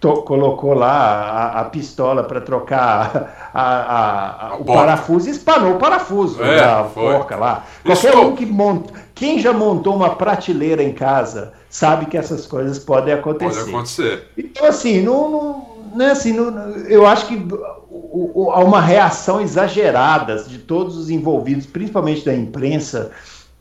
colocou lá a, a pistola para trocar a, a, o parafuso e espanou o parafuso é, da porca lá. Qualquer Isso. um que monta. Quem já montou uma prateleira em casa sabe que essas coisas podem acontecer. Pode acontecer. Então, assim, não, não, não é assim, não, eu acho que há uma reação exagerada de todos os envolvidos, principalmente da imprensa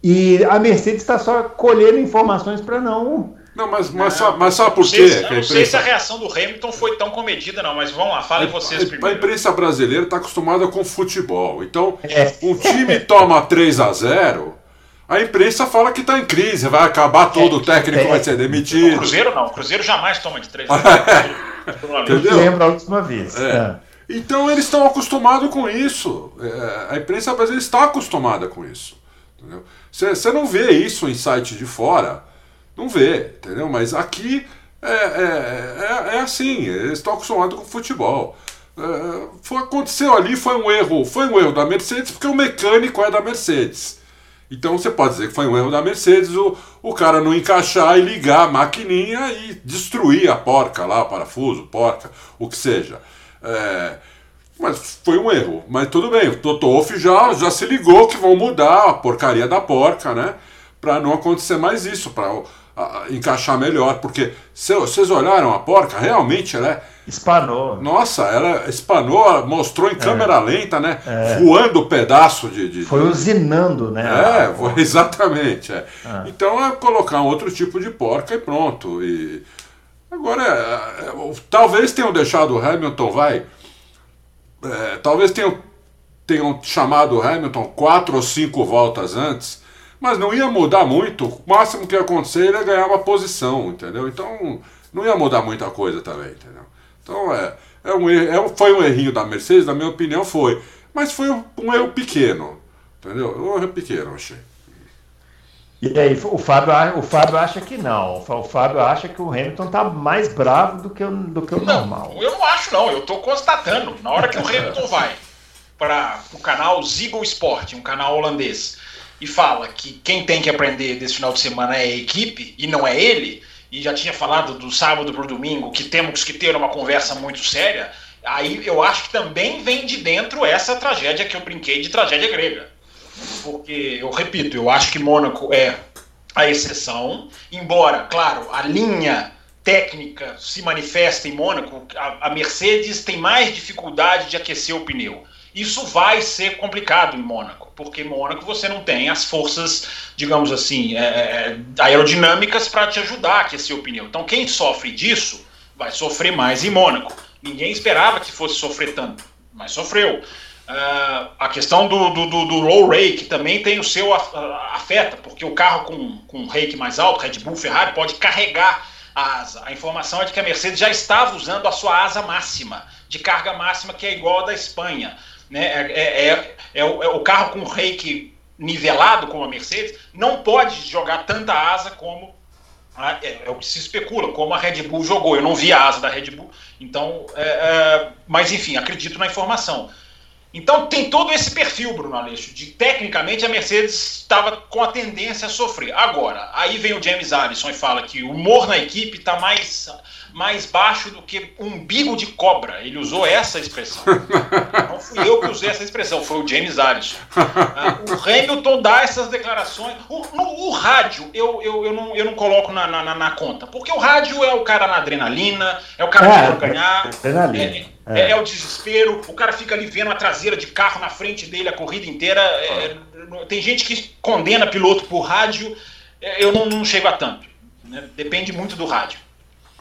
e a Mercedes está só colhendo informações para não. Não, mas, mas, só, mas sabe por quê? Não, não sei se a reação do Hamilton foi tão comedida, não, mas vamos lá, falem vocês primeiro. A imprensa brasileira está acostumada com futebol. Então, é. um time toma 3 a 0 a imprensa fala que está em crise, vai acabar todo, é, o técnico é, vai ser demitido. O Cruzeiro não, o Cruzeiro jamais toma de 3 a 0 Entendeu? Lembra a última vez. É. é. Então eles estão acostumados com isso. É, a imprensa brasileira está acostumada com isso. Entendeu? Você não vê isso em site de fora, não vê, entendeu? Mas aqui é, é, é, é assim, eles estão acostumados com futebol. É, foi, aconteceu ali, foi um erro, foi um erro da Mercedes, porque o mecânico é da Mercedes. Então você pode dizer que foi um erro da Mercedes o, o cara não encaixar e ligar a maquininha e destruir a porca lá, parafuso, porca, o que seja. É, mas foi um erro. Mas tudo bem, o Toto Wolff já, já se ligou que vão mudar a porcaria da porca, né? Para não acontecer mais isso, para encaixar melhor. Porque se, vocês olharam a porca, realmente ela é. Espanou. Nossa, ela espanou, mostrou em câmera é. lenta, né? É. Voando o pedaço de, de. Foi usinando, né? É, exatamente. É. Ah. Então é colocar um outro tipo de porca e pronto. E agora, é, é, talvez tenham deixado o Hamilton, vai é, talvez tenham, tenham chamado Hamilton quatro ou cinco voltas antes, mas não ia mudar muito. O máximo que ia acontecer era ganhar uma posição, entendeu? Então não ia mudar muita coisa também, entendeu? Então é, é um, é, foi um errinho da Mercedes, na minha opinião foi. Mas foi um, um erro pequeno, entendeu? Um erro pequeno, achei. E aí, o Fábio, o Fábio acha que não. O Fábio acha que o Hamilton tá mais bravo do que, o, do que o não, normal. Eu não acho, não. Eu tô constatando. Na hora que o Hamilton vai para o canal Ziggo Sport, um canal holandês, e fala que quem tem que aprender desse final de semana é a equipe e não é ele, e já tinha falado do sábado para o domingo que temos que ter uma conversa muito séria, aí eu acho que também vem de dentro essa tragédia que eu brinquei de tragédia grega porque, eu repito, eu acho que Mônaco é a exceção, embora, claro, a linha técnica se manifesta em Mônaco, a, a Mercedes tem mais dificuldade de aquecer o pneu. Isso vai ser complicado em Mônaco, porque em Mônaco você não tem as forças, digamos assim, é, é aerodinâmicas para te ajudar a aquecer o pneu. Então quem sofre disso vai sofrer mais em Mônaco. Ninguém esperava que fosse sofrer tanto, mas sofreu. Uh, a questão do, do, do, do, low rake também tem o seu afeta, porque o carro com, com rake mais alto, Red Bull, Ferrari, pode carregar a asa. A informação é de que a Mercedes já estava usando a sua asa máxima, de carga máxima, que é igual a da Espanha. Né? É, é, é, é o, é o, carro com rake nivelado, como a Mercedes, não pode jogar tanta asa como. A, é, é, o que se especula, como a Red Bull jogou. Eu não vi a asa da Red Bull, então. É, mas enfim, acredito na informação. Então tem todo esse perfil, Bruno Aleixo, de tecnicamente a Mercedes estava com a tendência a sofrer. Agora, aí vem o James Allison e fala que o humor na equipe está mais, mais baixo do que umbigo de cobra. Ele usou essa expressão. Então fui eu que usei essa expressão, foi o James Allison. Ah, o Hamilton dá essas declarações. O, no, o rádio, eu, eu, eu, não, eu não coloco na, na, na, conta, porque o rádio é o cara na adrenalina, é o cara é, que quer ganhar. É, é, é, é, o desespero, o cara fica ali vendo a traseira de carro na frente dele a corrida inteira. É, tem gente que condena piloto por rádio, é, eu não, não chego a tanto. Né? Depende muito do rádio.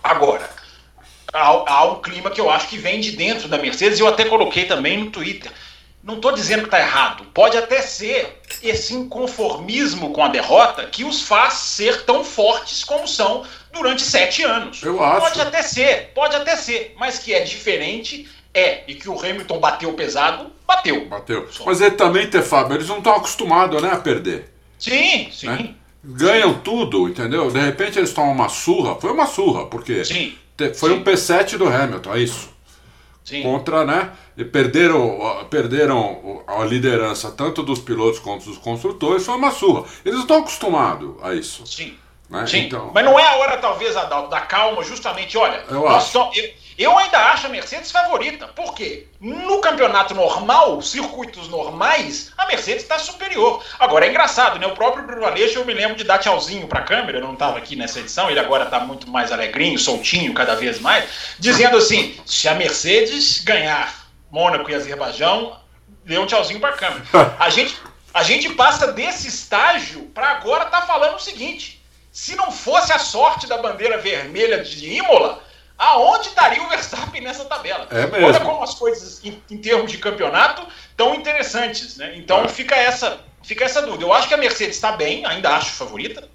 Agora, há, há um clima que eu acho que vem de dentro da Mercedes, e eu até coloquei também no Twitter. Não estou dizendo que está errado. Pode até ser esse inconformismo com a derrota que os faz ser tão fortes como são durante sete anos. Eu acho. Pode até ser, pode até ser, mas que é diferente é. E que o Hamilton bateu pesado, bateu. Bateu. Só. Mas ele também, Fábio, eles não estão acostumados né, a perder. Sim, sim. Né? Ganham tudo, entendeu? De repente eles tomam uma surra. Foi uma surra, porque sim. foi sim. um P7 do Hamilton, é isso. Sim. Contra, né? E perderam, perderam a liderança tanto dos pilotos quanto dos construtores, foi uma surra. Eles não estão acostumados a isso. Sim. Né? Sim. Então... Mas não é a hora, talvez, Adalto, da calma, justamente. Olha, eu, acho. eu, eu, ainda acho a Mercedes favorita. Por quê? No campeonato normal, circuitos normais, a Mercedes está superior. Agora, é engraçado, né? O próprio Bruno Aleixo, eu me lembro de dar tchauzinho para a câmera, eu não estava aqui nessa edição, ele agora está muito mais alegrinho, soltinho, cada vez mais, dizendo assim: se a Mercedes ganhar Mônaco e Azerbaijão, dê um tchauzinho para a câmera. A gente, a gente passa desse estágio para agora tá falando o seguinte se não fosse a sorte da bandeira vermelha de Imola, aonde estaria o Verstappen nessa tabela? É mesmo. Olha como as coisas, em, em termos de campeonato, tão interessantes. Né? Então é. fica, essa, fica essa dúvida. Eu acho que a Mercedes está bem, ainda acho favorita.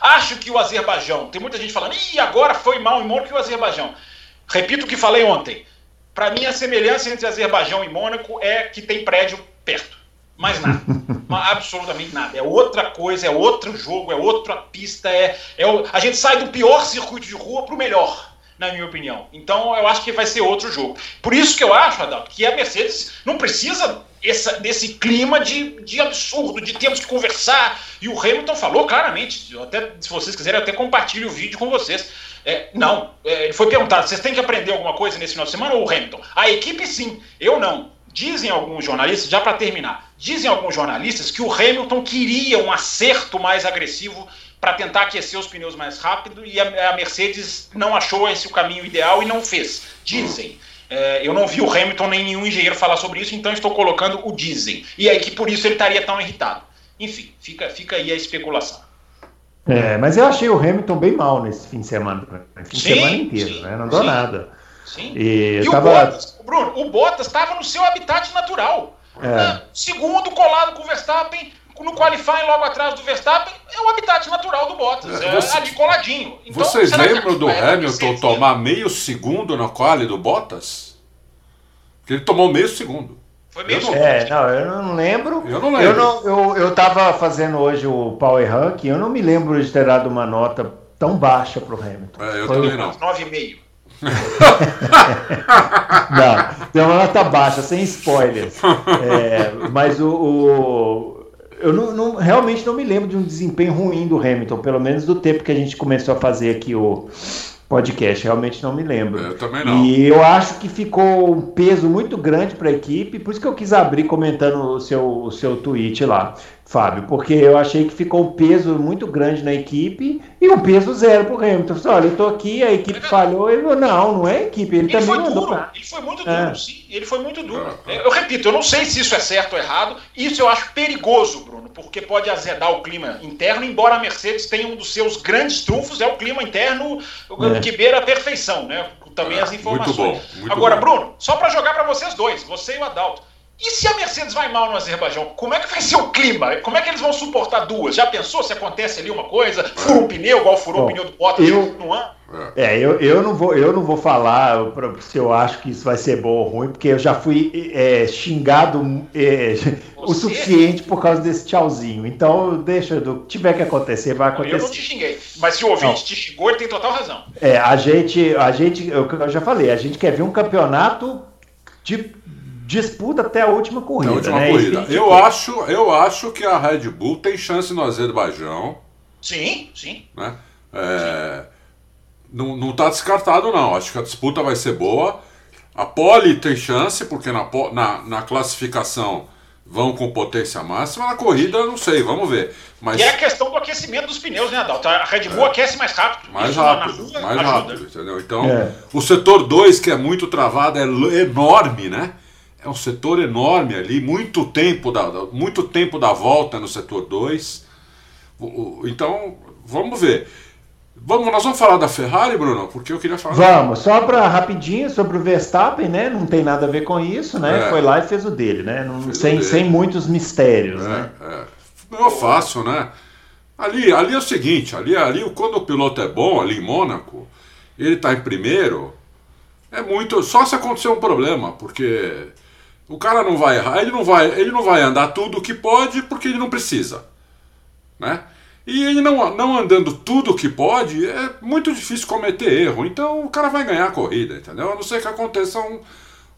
Acho que o Azerbaijão, tem muita gente falando, ih, agora foi mal em Mônaco e o Azerbaijão. Repito o que falei ontem. Para mim, a semelhança entre Azerbaijão e Mônaco é que tem prédio perto. Mais nada. absolutamente nada. É outra coisa, é outro jogo, é outra pista. É, é a gente sai do pior circuito de rua para o melhor, na minha opinião. Então eu acho que vai ser outro jogo. Por isso que eu acho, Adalto, que a Mercedes não precisa essa, desse clima de, de absurdo, de temos que conversar. E o Hamilton falou claramente. Até, se vocês quiserem, eu até compartilho o vídeo com vocês. É, não, é, ele foi perguntado: vocês têm que aprender alguma coisa nesse final de semana ou o Hamilton? A equipe sim, eu não. Dizem alguns jornalistas, já para terminar, dizem alguns jornalistas que o Hamilton queria um acerto mais agressivo para tentar aquecer os pneus mais rápido e a, a, Mercedes não achou esse o caminho ideal e não fez. Dizem. É, eu não vi o Hamilton nem nenhum engenheiro falar sobre isso, então estou colocando o dizem. E aí que por isso ele estaria tão irritado. Enfim, fica, fica aí a especulação. É, mas eu achei o Hamilton bem mal nesse fim de semana. Fim de semana inteiro, sim, né? Não deu sim. nada. Sim. E, e tava... o Bottas, Bruno, o Bottas estava no seu habitat natural. É. Segundo, colado com o Verstappen, no qualifying logo atrás do Verstappen, é o habitat natural do Bottas, é, você, ali coladinho. Então, vocês lembram do Hamilton tomar meio segundo na quali do Bottas? Porque ele tomou meio segundo. Foi meio segundo. É, não, eu não lembro. Eu não lembro. Eu, não, eu, eu tava fazendo hoje o Power Rank, eu não me lembro de ter dado uma nota tão baixa pro Hamilton. É, eu Foi também não. 9,5. não, deu uma nota baixa, sem spoilers. É, mas o, o eu não, não, realmente não me lembro de um desempenho ruim do Hamilton, pelo menos do tempo que a gente começou a fazer aqui o podcast, realmente não me lembro. Eu também não. E eu acho que ficou um peso muito grande para a equipe, por isso que eu quis abrir comentando o seu, o seu tweet lá. Fábio, porque eu achei que ficou um peso muito grande na equipe e um peso zero pro Hamilton. Falei, olha, eu tô aqui, a equipe falhou. Ele falou, não, não é a equipe. Ele, ele também foi duro, ele foi muito duro, é. sim. Ele foi muito duro. Eu repito, eu não sei se isso é certo ou errado. Isso eu acho perigoso, Bruno, porque pode azedar o clima interno, embora a Mercedes tenha um dos seus grandes trunfos, é o clima interno é. que beira a perfeição, né? Também é, as informações. Muito bom. Muito Agora, bom. Bruno, só para jogar para vocês dois, você e o Adalto. E se a Mercedes vai mal no Azerbaijão, como é que vai ser o clima? Como é que eles vão suportar duas? Já pensou se acontece ali uma coisa? Fura um pneu, igual furou Bom, o pneu do Bottas eu, no ano? É, eu, eu, não vou, eu não vou falar se eu acho que isso vai ser bom ou ruim, porque eu já fui é, xingado é, o suficiente por causa desse tchauzinho. Então, deixa, do tiver que acontecer, vai acontecer. Eu não te xinguei, mas se o ouvinte não. te xingou, ele tem total razão. É, a gente, a gente, eu, eu já falei, a gente quer ver um campeonato de disputa até a última corrida. A última né? corrida. Eu, acho, eu acho que a Red Bull tem chance no Azerbaijão. Sim, sim. Né? É, sim. Não, não tá descartado, não. Acho que a disputa vai ser boa. A pole tem chance, porque na, na, na classificação vão com potência máxima, na corrida não sei, vamos ver. Mas... E é a questão do aquecimento dos pneus, né, Adalto? A Red Bull é. aquece mais rápido. Mais rápido, rua, mais ajuda. rápido, entendeu? Então, é. o setor 2, que é muito travado, é enorme, né? É um setor enorme ali, muito tempo da, muito tempo da volta no setor 2. Então, vamos ver. Vamos, nós vamos falar da Ferrari, Bruno, porque eu queria falar. Vamos, só para rapidinho sobre o Verstappen, né? Não tem nada a ver com isso, né? É. Foi lá e fez o dele, né? Não, sem, dele. sem muitos mistérios, é, né? É. Não é fácil, né? Ali, ali é o seguinte, ali, ali quando o piloto é bom, ali em Mônaco, ele está em primeiro, é muito. Só se acontecer um problema, porque o cara não vai errar, ele não vai, ele não vai andar tudo o que pode porque ele não precisa, né? E ele não, não andando tudo que pode, é muito difícil cometer erro. Então o cara vai ganhar a corrida, entendeu? A não ser que aconteça um,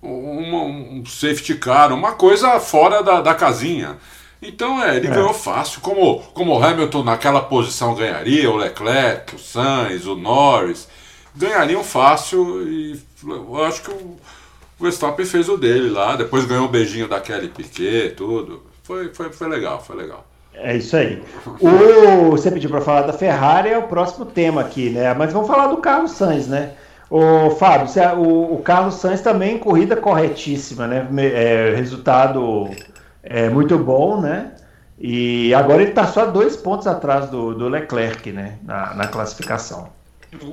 um, um safety car, uma coisa fora da, da casinha. Então é, ele é. ganhou fácil, como, como o Hamilton naquela posição ganharia, o Leclerc, o Sainz, o Norris, ganhariam fácil e eu acho que o Verstappen fez o dele lá, depois ganhou um beijinho da Kelly Piquet, tudo. Foi, foi, foi legal, foi legal. É isso aí. O, você pediu para falar da Ferrari, é o próximo tema aqui, né? Mas vamos falar do Carlos Sainz, né? O Fábio, o, o Carlos Sainz também corrida corretíssima, né? É, resultado é, muito bom, né? E agora ele está só dois pontos atrás do, do Leclerc, né? Na, na classificação.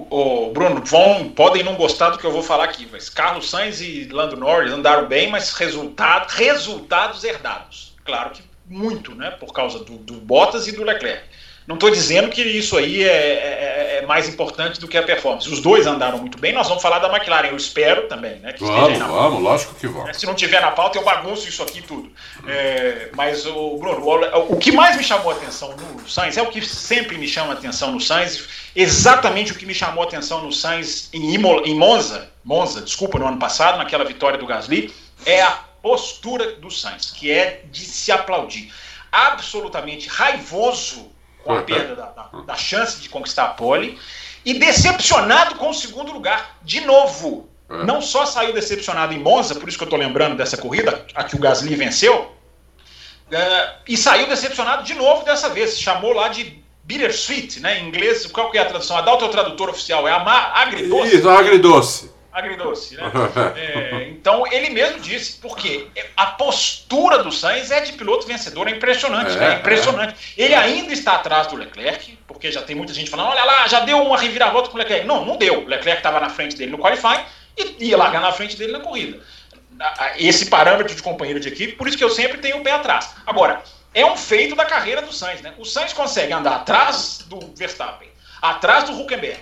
O Bruno, vão, podem não gostar do que eu vou falar aqui, mas Carlos Sainz e Lando Norris andaram bem, mas resultado, resultados herdados. Claro que muito, né? Por causa do, do Bottas e do Leclerc. Não estou dizendo que isso aí é, é, é, mais importante do que a performance. Os dois andaram muito bem. Nós vamos falar da McLaren. Eu espero também, né? Que vamos, vamos, lógico que vamos. Se não tiver na pauta, eu bagunço isso aqui tudo. É, mas o Bruno, o, o, que mais me chamou a atenção no Sainz é o que sempre me chama a atenção no Sainz. Exatamente o que me chamou a atenção no Sainz em, Imola, em Monza, Monza, desculpa, no ano passado, naquela vitória do Gasly, é a postura do Sainz, que é de se aplaudir. Absolutamente raivoso com a perda da, da, da chance de conquistar a pole e decepcionado com o segundo lugar, de novo. É. Não só saiu decepcionado em Monza, por isso que eu estou lembrando dessa corrida, a que o Gasly venceu, é, e saiu decepcionado de novo dessa vez. Chamou lá de bittersweet, né? Em inglês, qual que é a tradução? A Dalton é o tradutor oficial, é agridoce. Isso, agridoce agridoce, né? é, então ele mesmo disse, porque a postura do Sainz é de piloto vencedor, é impressionante, é, é impressionante. É. Ele ainda está atrás do Leclerc, porque já tem muita gente falando, olha lá, já deu uma reviravolta com o Leclerc. Não, não deu. O Leclerc estava na frente dele no qualifying e ia largar na frente dele na corrida. Esse parâmetro de companheiro de equipe, por isso que eu sempre tenho o pé atrás. Agora, é um feito da carreira do Sainz, né? O Sainz consegue andar atrás do Verstappen, atrás do Huckenberg,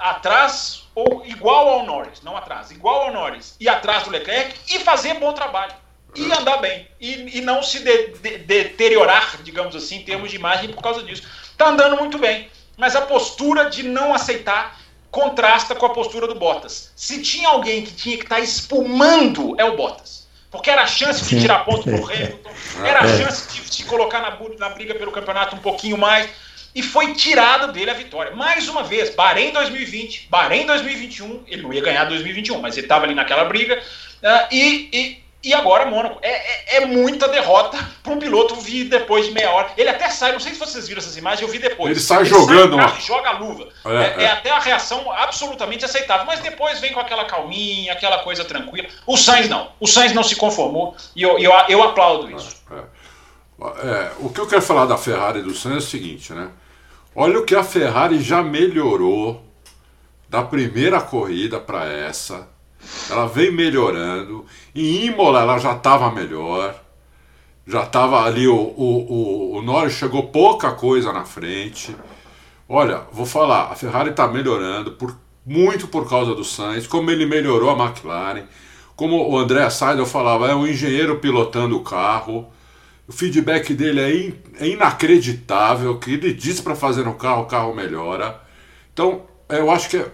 atrás ou igual ao Norris, não atrás, igual ao Norris e atrás do Leclerc e fazer bom trabalho. E andar bem. E, e não se de, de, deteriorar, digamos assim, em termos de imagem por causa disso. Está andando muito bem. Mas a postura de não aceitar contrasta com a postura do Bottas. Se tinha alguém que tinha que estar tá espumando, é o Bottas. Porque era a chance de tirar ponto pro Hamilton, era a é. chance de se colocar na, na briga pelo campeonato um pouquinho mais e foi tirada dele a vitória. Mais uma vez, Bahrein 2020, Bahrein 2021, ele não ia ganhar 2021, mas ele estava ali naquela briga, uh, e, e, e, agora Mônaco. É, é, é muita derrota para um piloto vir depois de meia hora. Ele até sai, não sei se vocês viram essas imagens, eu vi depois. Ele sai ele jogando. Sai e joga a luva. É, é, é, até a reação absolutamente aceitável, mas depois vem com aquela calminha, aquela coisa tranquila. O Sainz não. O Sainz não se conformou e eu, eu, eu aplaudo isso. É, o que eu quero falar da Ferrari e do Sainz é o seguinte, né? Olha o que a Ferrari já melhorou da primeira corrida para essa. Ela vem melhorando. Em Imola ela já estava melhor. Já estava ali, o, o, o, o Norris chegou pouca coisa na frente. Olha, vou falar, a Ferrari está melhorando por, muito por causa do Sainz, como ele melhorou a McLaren. Como o André Seidel falava, é um engenheiro pilotando o carro. O feedback dele é, in, é inacreditável. Que ele diz para fazer no carro, o carro melhora. Então, eu acho que é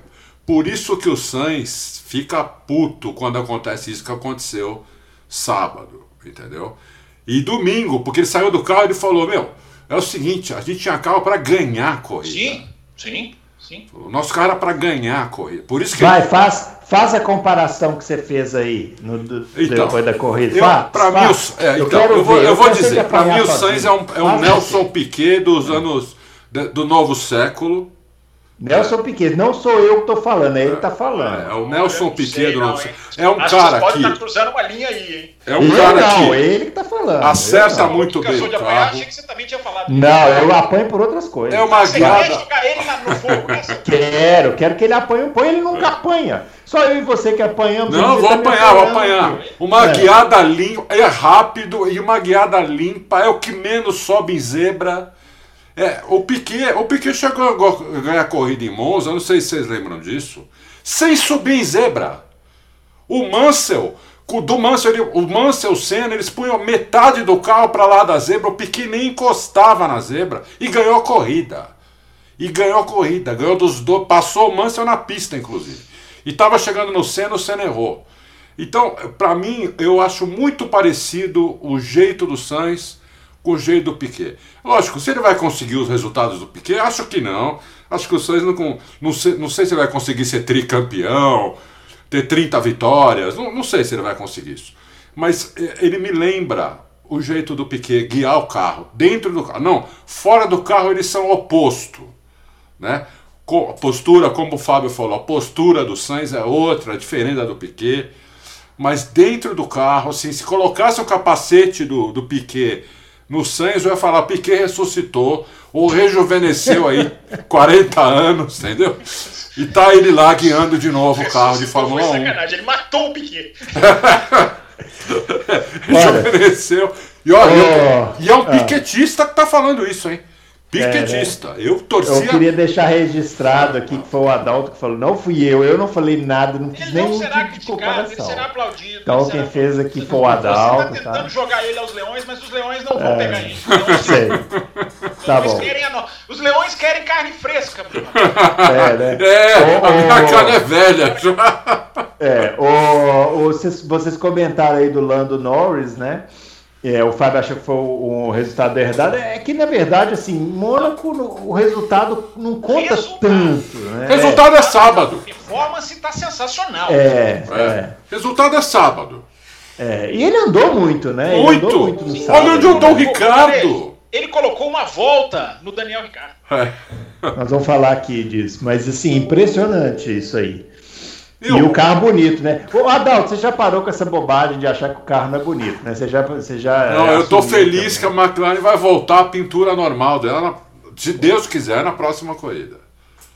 por isso que o Sainz fica puto quando acontece isso que aconteceu sábado, entendeu? E domingo, porque ele saiu do carro e ele falou: Meu, é o seguinte, a gente tinha carro para ganhar a corrida. Sim, sim. Sim. O nosso carro era para ganhar a corrida. Por isso que Vai, ele... faz, faz a comparação que você fez aí no, do, então, depois da corrida. Para mim, é, então, eu, quero eu vou, eu vou dizer, para mim o Sainz é um, é um Nelson Piquet dos anos do novo século. Nelson Piquet, não sou eu que estou falando, é ele que está falando. É, é, o Nelson Piquet do século. É um Acho cara que. Pode estar tá cruzando uma linha aí, hein? É um ele cara não, que. ele que está falando. Acerta muito bem. O carro. achei que você também tinha falado. Não, eu apanho por outras coisas. É uma você guiada. Quer jogar ele no fogo, né? Quero, quero que ele apanhe. Põe ele nunca apanha. Só eu e você que apanhamos. Não, vou apanhar, vou apanhar. Uma é. guiada limpa, é rápido e uma guiada limpa é o que menos sobe em zebra. É, o Piquet, o Piquet chegou a ganhar corrida em Monza, não sei se vocês lembram disso, sem subir em zebra. O Mansell, do Mansell, ele, o Mansell, Senna, eles punham metade do carro para lá da zebra, o Piquet nem encostava na zebra e ganhou a corrida. E ganhou a corrida, ganhou dos dois, passou o Mansell na pista, inclusive. E estava chegando no Senna, o Senna errou. Então, para mim, eu acho muito parecido o jeito do Sainz com o jeito do Piquet. Lógico, se ele vai conseguir os resultados do Piquet, acho que não. Acho que o Sainz não, não, sei, não sei se ele vai conseguir ser tricampeão, ter 30 vitórias, não, não sei se ele vai conseguir isso. Mas é, ele me lembra o jeito do Piquet guiar o carro, dentro do carro. Não, fora do carro eles são oposto. Né? A postura, como o Fábio falou, a postura do Sainz é outra, é diferente da do Piquet. Mas dentro do carro, assim, se colocasse o capacete do, do Piquet no Sainz, eu ia falar, Piquet ressuscitou, ou rejuvenesceu aí 40 anos, entendeu? E tá ele lá guiando de novo o carro de Fórmula 1. Sacanagem, ele matou o Piquet. rejuvenesceu. E, olha, oh, e é um piquetista que tá falando isso, hein? Piquetista. É, né? Eu torcia. Eu queria deixar registrado aqui que foi o Adalto que falou. Não fui eu, eu não falei nada, não fiz nenhum tipo de comparação. Ele será aplaudido. Então quem fez aqui foi o Adalto. Você está tentando tá? jogar ele aos leões, mas os leões não vão é, pegar ele. Sei. tá bom. Os leões querem carne fresca. É, né? É, o, a minha carne é velha. É, vocês, vocês comentaram aí do Lando Norris, né? É, o Fábio acha que foi um resultado herdado. É que, na verdade, assim, Mônaco, o resultado não conta resultado. tanto. Né? Resultado é sábado. A performance está sensacional. É, é, é. Resultado é sábado. É, e ele andou muito, né? Muito! Andou muito no sábado, Olha onde andou o Ricardo! Ele colocou uma volta no Daniel Ricardo. É. Nós vamos falar aqui disso. Mas, assim, impressionante isso aí. E, e o carro bonito, né? Ô, Adalto, você já parou com essa bobagem de achar que o carro não é bonito, né? Você já. Você já não, eu tô feliz também. que a McLaren vai voltar à pintura normal dela, se Deus quiser, na próxima corrida.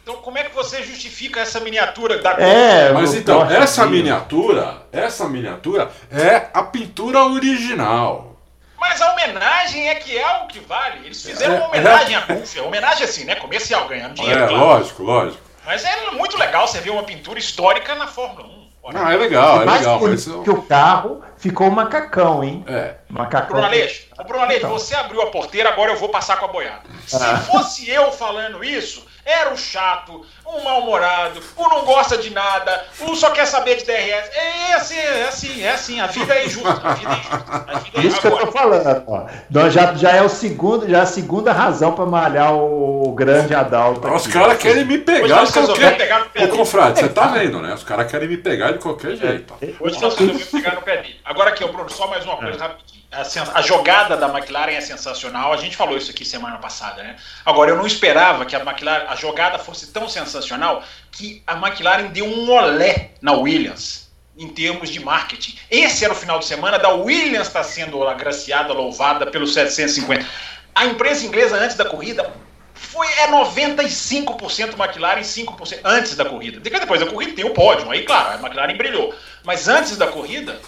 Então, como é que você justifica essa miniatura da É, mas então, essa miniatura, essa miniatura é a pintura original. Mas a homenagem é que é o que vale. Eles fizeram é, uma homenagem é... à Buff. Homenagem assim, né? Comercial, ganhando dinheiro. É, claro. lógico, lógico. Mas é muito legal você ver uma pintura histórica na Fórmula 1. Ah, é legal, é mais legal. Mas que o carro ficou macacão, hein? É. Macacão. Bruno Aleixo, Bruno Aleixo, você abriu a porteira, agora eu vou passar com a boiada. Se ah. fosse eu falando isso, era o chato, um mal-humorado, o não gosta de nada, o só quer saber de DRS. É assim, é assim, é assim, a vida é injusta. A vida é injusta. A vida é Isso que eu tô falando. Ó. Já, já é o segundo, já é a segunda razão para malhar o grande Adalto. Os caras querem me pegar de qualquer... Pegar Ô, confrade, você tá vendo, né? Os caras querem me pegar de qualquer jeito. Hoje nós resolvemos pegar no pé dele. Agora aqui, Bruno, só mais uma coisa é. rapidinho a, a, jogada da McLaren é sensacional. A gente falou isso aqui semana passada, né? Agora, eu não esperava que a McLaren, a jogada fosse tão sensacional que a McLaren deu um olé na Williams em termos de marketing. Esse era o final de semana da Williams está sendo agraciada, louvada pelos 750. A empresa inglesa antes da corrida foi é 95% McLaren, 5% antes da corrida. Depois da corrida tem o pódio, aí claro, a McLaren brilhou. Mas antes da corrida,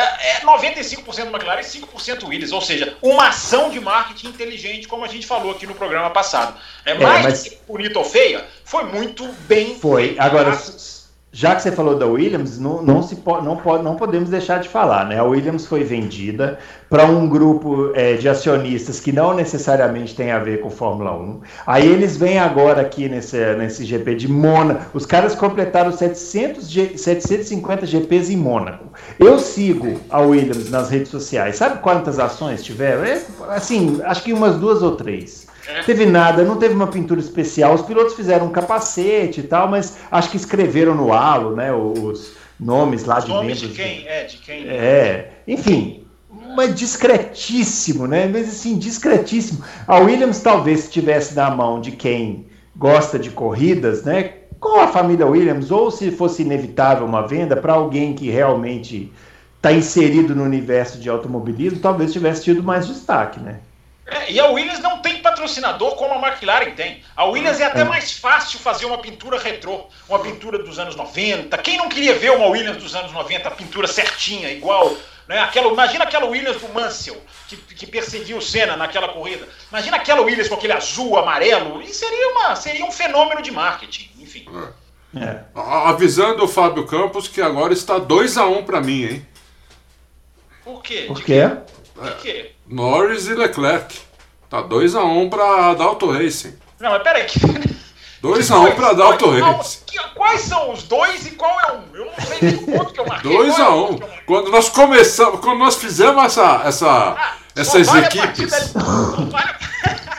é 95% é McLaren e 5% Williams, ou seja, uma ação de marketing inteligente, como a gente falou aqui no programa passado. É, mais é, mas... bonita ou feia, foi muito bem. Foi. Agora, já que você falou da Williams, não, não, se po não, pode, não podemos deixar de falar, né? A Williams foi vendida para um grupo é, de acionistas que não necessariamente tem a ver com Fórmula 1. Aí eles vêm agora aqui nesse, nesse GP de Mônaco. Os caras completaram 700 G, 750 GPs em Mônaco. Eu sigo a Williams nas redes sociais. Sabe quantas ações tiveram? É, assim, acho que umas duas ou três. É. Teve nada, não teve uma pintura especial. Os pilotos fizeram um capacete e tal, mas acho que escreveram no halo, né? Os nomes lá os de nomes membros. de quem? É, de quem? É, enfim, mas discretíssimo, né? Mas assim, discretíssimo. A Williams talvez estivesse na mão de quem gosta de corridas, né? Com a família Williams, ou se fosse inevitável uma venda para alguém que realmente está inserido no universo de automobilismo, talvez tivesse tido mais destaque, né? É, e a Williams não tem patrocinador como a McLaren tem. A Williams é até é. mais fácil fazer uma pintura retrô, uma pintura dos anos 90. Quem não queria ver uma Williams dos anos 90, a pintura certinha, igual. Né? Aquela, imagina aquela Williams do Mansell, que, que perseguia o Senna naquela corrida. Imagina aquela Williams com aquele azul, amarelo. E seria, uma, seria um fenômeno de marketing, enfim. É. É. Avisando o Fábio Campos que agora está 2 a 1 um para mim, hein? Por quê? Por quê? De quê? Norris e Leclerc. Tá 2x1 um pra Dalto Racing. Não, mas peraí. 2x1 um pra Dalto Racing. Quais são os dois e qual é um? Eu não sei o ponto que eu marquei. 2x1. É um. Quando nós começamos, quando nós fizemos essa, essa, ah, essas equipes.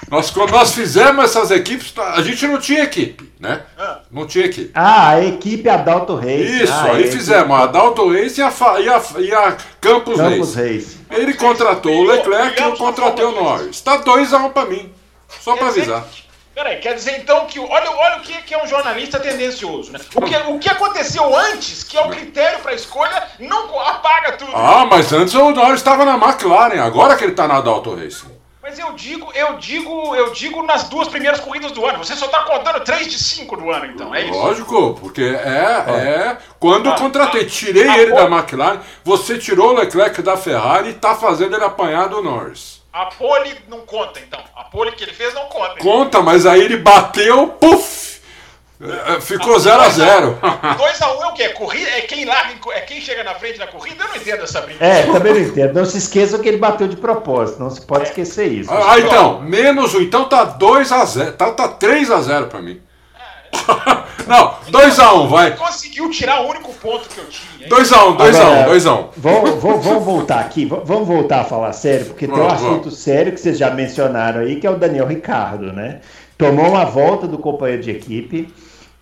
Nós, quando nós fizemos essas equipes, a gente não tinha equipe, né? Ah. Não tinha equipe. Ah, a equipe Adalto Reis. Isso, ah, aí fizemos a Adalto Reis e a, e a, e a Campos, Campos Reis. Reis. Ele contratou o Leclerc e eu contratei o Norris. Tá 2x1 um pra mim. Só pra avisar. Peraí, quer dizer então que. Olha, olha o que é um jornalista tendencioso, né? O que, o que aconteceu antes, que é o critério para escolha, não apaga tudo. Ah, mas antes o Norris estava na McLaren, agora que ele tá na Adalto Racing. Mas eu digo, eu digo, eu digo nas duas primeiras corridas do ano. Você só está contando três de cinco do ano, então, é isso? Lógico, porque é, é quando eu contratei, tirei ele da McLaren, você tirou o Leclerc da Ferrari e está fazendo ele apanhar do Norris. A pole não conta, então. A pole que ele fez não conta. Conta, mas aí ele bateu, puf! É, ficou 0x0. 2x1 um é o quê? Corrida, é, quem larga, é quem chega na frente da corrida? Eu não entendo essa brincadeira. É, também não entendo. Não se esqueçam que ele bateu de propósito. Não se pode é. esquecer isso. Ah, então, menos um. Então tá 2x0. Tá, tá 3x0 pra mim. É. não, 2x1, um, vai. Conseguiu tirar o único ponto que eu tinha. 2x1, 2x1, 2x1. Vamos voltar aqui, vamos voltar a falar sério, porque vamos, tem um assunto vamos. sério que vocês já mencionaram aí, que é o Daniel Ricardo, né? Tomou uma volta do companheiro de equipe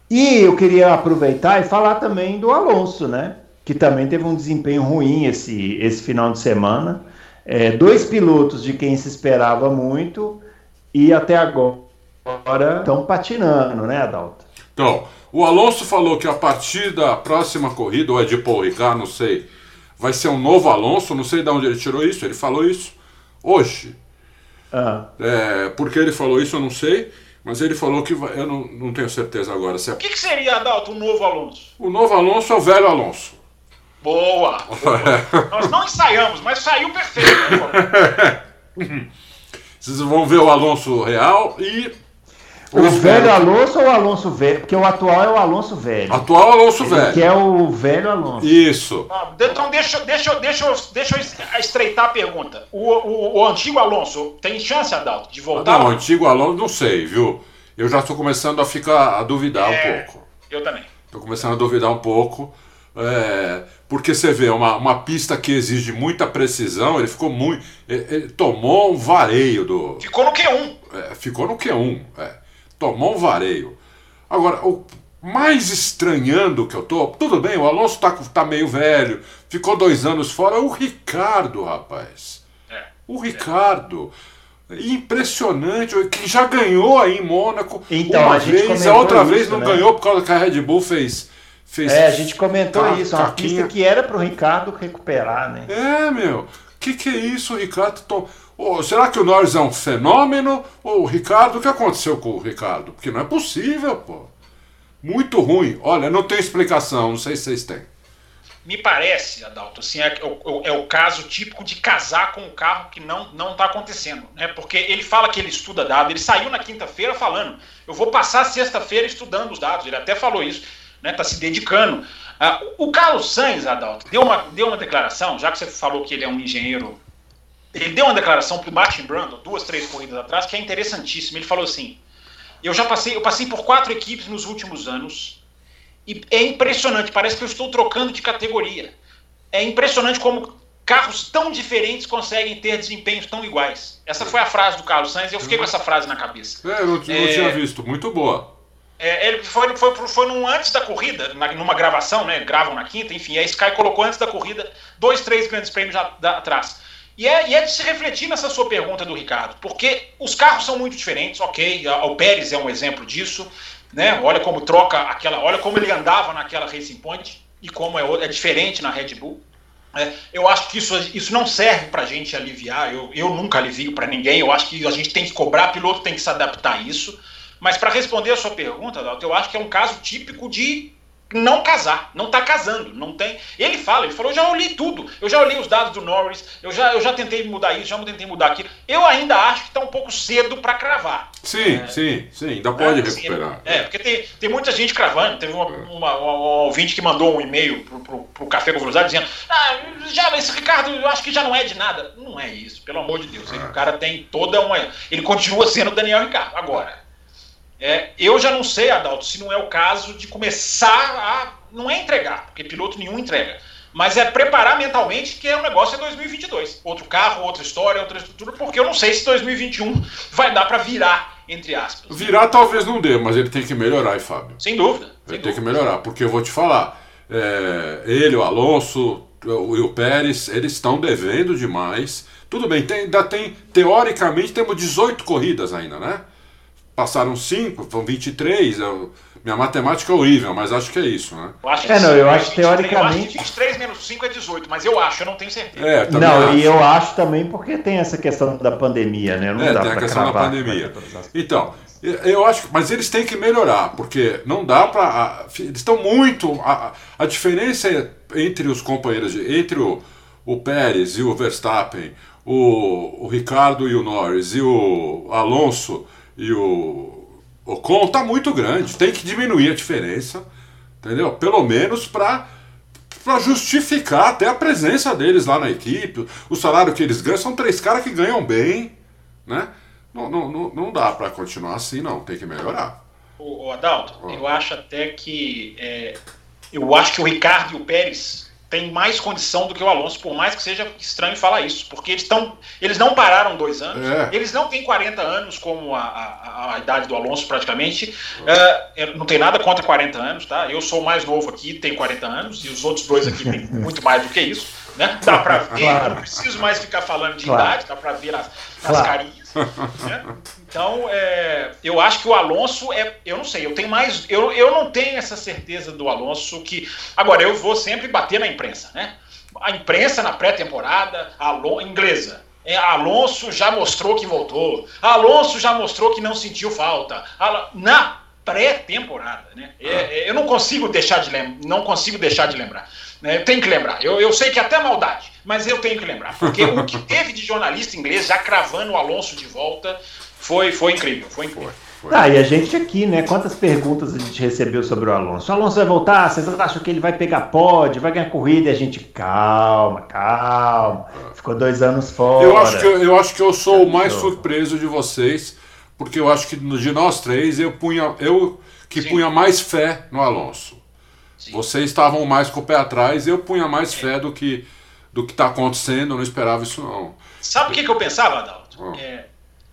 e eu queria aproveitar e falar também do Alonso, né? Que também teve um desempenho ruim esse, esse final de semana. É, dois pilotos de quem se esperava muito e até agora estão patinando, né, Adalto? Então, o Alonso falou que a partir da próxima corrida, ou é de Paul Ricard, não sei, vai ser um novo Alonso, não sei de onde ele tirou isso, ele falou isso hoje. Ah. É, porque ele falou isso, eu não sei. Mas ele falou que vai, eu não, não tenho certeza agora. Se é... O que, que seria, Adalto, o novo Alonso? O novo Alonso é o velho Alonso. Boa! boa. Nós não ensaiamos, mas saiu perfeito. Vocês vão ver o Alonso real e o velho Alonso ou o Alonso velho? Porque o atual é o Alonso velho. Atual Alonso velho. Que é o velho Alonso. Isso. Ah, então deixa, deixa, deixa, deixa eu estreitar a pergunta. O, o, o antigo Alonso tem chance, Adalto, de voltar? Não, o antigo Alonso não sei, viu? Eu já estou começando a ficar a duvidar é, um pouco. Eu também. Estou começando a duvidar um pouco. É, porque você vê uma, uma pista que exige muita precisão, ele ficou muito. Ele, ele tomou um vareio do. Ficou no Q1. É, ficou no Q1. É tomou um vareio. Agora, o mais estranhando que eu tô, tudo bem, o Alonso tá, tá meio velho, ficou dois anos fora, o Ricardo, rapaz. É, o Ricardo. Impressionante, que já ganhou aí em Mônaco então, uma a vez, a outra isso, vez não né? ganhou por causa que a Red Bull fez. fez é, a gente comentou ca isso, uma pista que era para o Ricardo recuperar, né? É, meu, que que é isso, Ricardo? Oh, será que o Norris é um fenômeno? Ou o Ricardo, o que aconteceu com o Ricardo? Porque não é possível, pô. Muito ruim. Olha, não tem explicação, não sei se vocês têm. Me parece, Adalto, assim, é, é, é o caso típico de casar com um carro que não não está acontecendo. Né? Porque ele fala que ele estuda dados, ele saiu na quinta-feira falando, eu vou passar sexta-feira estudando os dados, ele até falou isso, né? Está se dedicando. Ah, o Carlos Sainz, Adalto, deu uma, deu uma declaração, já que você falou que ele é um engenheiro ele deu uma declaração para o Martin Brundle, duas, três corridas atrás, que é interessantíssima. Ele falou assim: eu já passei, eu passei por quatro equipes nos últimos anos e é impressionante. Parece que eu estou trocando de categoria. É impressionante como carros tão diferentes conseguem ter desempenhos tão iguais. Essa foi a frase do Carlos Sainz e eu fiquei com essa frase na cabeça. É, eu não, é, tinha visto. Muito boa. É, ele foi, foi, foi num antes da corrida, na, numa gravação, né? Gravam na quinta, enfim. A Sky colocou antes da corrida dois, três grandes prêmios atrás. E é, e é de se refletir nessa sua pergunta do Ricardo, porque os carros são muito diferentes, ok. O Pérez é um exemplo disso, né? Olha como troca aquela. Olha como ele andava naquela Racing Point e como é, é diferente na Red Bull. É, eu acho que isso, isso não serve para a gente aliviar. Eu, eu nunca alivio para ninguém. Eu acho que a gente tem que cobrar, piloto tem que se adaptar a isso. Mas para responder a sua pergunta, Dalton, eu acho que é um caso típico de não casar, não tá casando, não tem. Ele fala, ele falou, eu já olhei tudo, eu já olhei os dados do Norris, eu já, eu já tentei mudar isso, já tentei mudar aquilo. Eu ainda acho que está um pouco cedo para cravar. Sim, é, sim, sim, ainda pode é, recuperar. É, porque tem, tem muita gente cravando. Teve uma, é. uma, uma, um ouvinte que mandou um e-mail pro, pro, pro Café com dizendo: Ah, já, esse Ricardo, eu acho que já não é de nada. Não é isso, pelo amor de Deus. Ele, o cara tem toda uma. Ele continua sendo Daniel Ricardo. Agora. É, eu já não sei, Adalto, se não é o caso de começar a. Não é entregar, porque piloto nenhum entrega. Mas é preparar mentalmente que é um negócio é 2022. Outro carro, outra história, outra estrutura, porque eu não sei se 2021 vai dar para virar, entre aspas. Virar talvez não dê, mas ele tem que melhorar, hein, Fábio? Sem dúvida. Ele sem tem dúvida. que melhorar, porque eu vou te falar, é, ele, o Alonso, o, o Pérez, eles estão devendo demais. Tudo bem, tem, ainda tem, teoricamente, temos 18 corridas ainda, né? Passaram 5, vão 23. Eu, minha matemática é horrível, mas acho que é isso, né? Eu acho que é, não, eu acho teoricamente. Eu acho que 23 menos 5 é 18, mas eu acho, eu não tenho certeza. É, não, acho. e eu acho também porque tem essa questão da pandemia, né? Não é, dá tem a questão da pandemia. Então, eu acho, mas eles têm que melhorar, porque não dá para. Eles estão muito. A, a diferença entre os companheiros, entre o, o Pérez e o Verstappen, o, o Ricardo e o Norris e o Alonso e o Ocon está muito grande. Tem que diminuir a diferença, entendeu? Pelo menos para para justificar até a presença deles lá na equipe, o salário que eles ganham, são três caras que ganham bem, né? Não, não, não, não dá para continuar assim, não, tem que melhorar. O, o Adalto, oh. eu acho até que é, eu acho que o Ricardo e o Pérez tem mais condição do que o Alonso, por mais que seja estranho falar isso, porque eles, tão, eles não pararam dois anos, é. eles não têm 40 anos como a, a, a idade do Alonso praticamente, uh, não tem nada contra 40 anos, tá? Eu sou mais novo aqui, tenho 40 anos, e os outros dois aqui têm muito mais do que isso, né? Dá pra ver, claro. não preciso mais ficar falando de claro. idade, dá pra ver as, as claro. carinhas. Né? Então, é, eu acho que o Alonso é. Eu não sei, eu tenho mais. Eu, eu não tenho essa certeza do Alonso que. Agora, eu vou sempre bater na imprensa, né? A imprensa na pré-temporada, inglesa. É, Alonso já mostrou que voltou. Alonso já mostrou que não sentiu falta. Na pré-temporada, né? É, é, eu não consigo deixar de lembrar. Não consigo deixar de lembrar. Né? Eu tenho que lembrar. Eu, eu sei que é até maldade, mas eu tenho que lembrar. Porque o que teve de jornalista inglês já cravando o Alonso de volta foi, foi incrível. Foi incrível. Foi. Ah, e a gente aqui, né? Quantas perguntas a gente recebeu sobre o Alonso? O Alonso vai voltar? Vocês acham que ele vai pegar pódio, vai ganhar corrida? E a gente, calma, calma. Ficou dois anos fora. Eu acho que eu, eu, acho que eu sou o mais surpreso de vocês, porque eu acho que de nós três eu punha, eu que Sim. punha mais fé no Alonso. Sim. Vocês estavam mais com o pé atrás, eu punha mais é. fé do que do que está acontecendo, eu não esperava isso não. Sabe o que, que eu pensava, Adalto? Ah. É,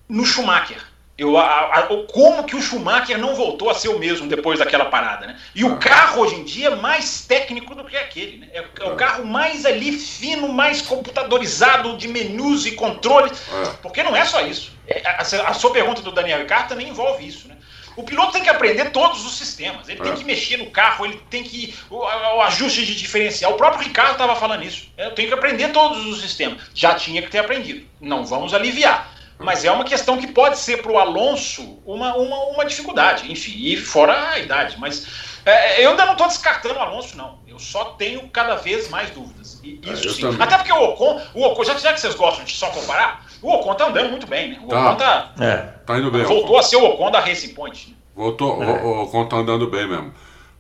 no Schumacher. Eu, a, a, como que o Schumacher não voltou a ser o mesmo depois daquela parada, né? E o carro hoje em dia é mais técnico do que aquele, né? É, é o ah. carro mais ali fino, mais computadorizado de menus e controles, porque não é só isso. É, a, a, sua pergunta do Daniel Ricardo também envolve isso, né? O piloto tem que aprender todos os sistemas. Ele é. tem que mexer no carro, ele tem que. O, o ajuste de diferencial. O próprio Ricardo estava falando isso. Eu tenho que aprender todos os sistemas. Já tinha que ter aprendido. Não vamos aliviar. Mas é uma questão que pode ser para o Alonso uma, uma, uma dificuldade. Enfim, e fora a idade. Mas é, eu ainda não estou descartando o Alonso, não. Eu só tenho cada vez mais dúvidas. E é, isso sim. Também. Até porque o Ocon, o Ocon já, já que vocês gostam de só comparar, o Ocon tá andando muito bem, né? O tá. Ocon tá, é. tá indo bem. Voltou a ser o Ocon da Racing Point. Né? Voltou, é. o, o Ocon tá andando bem mesmo.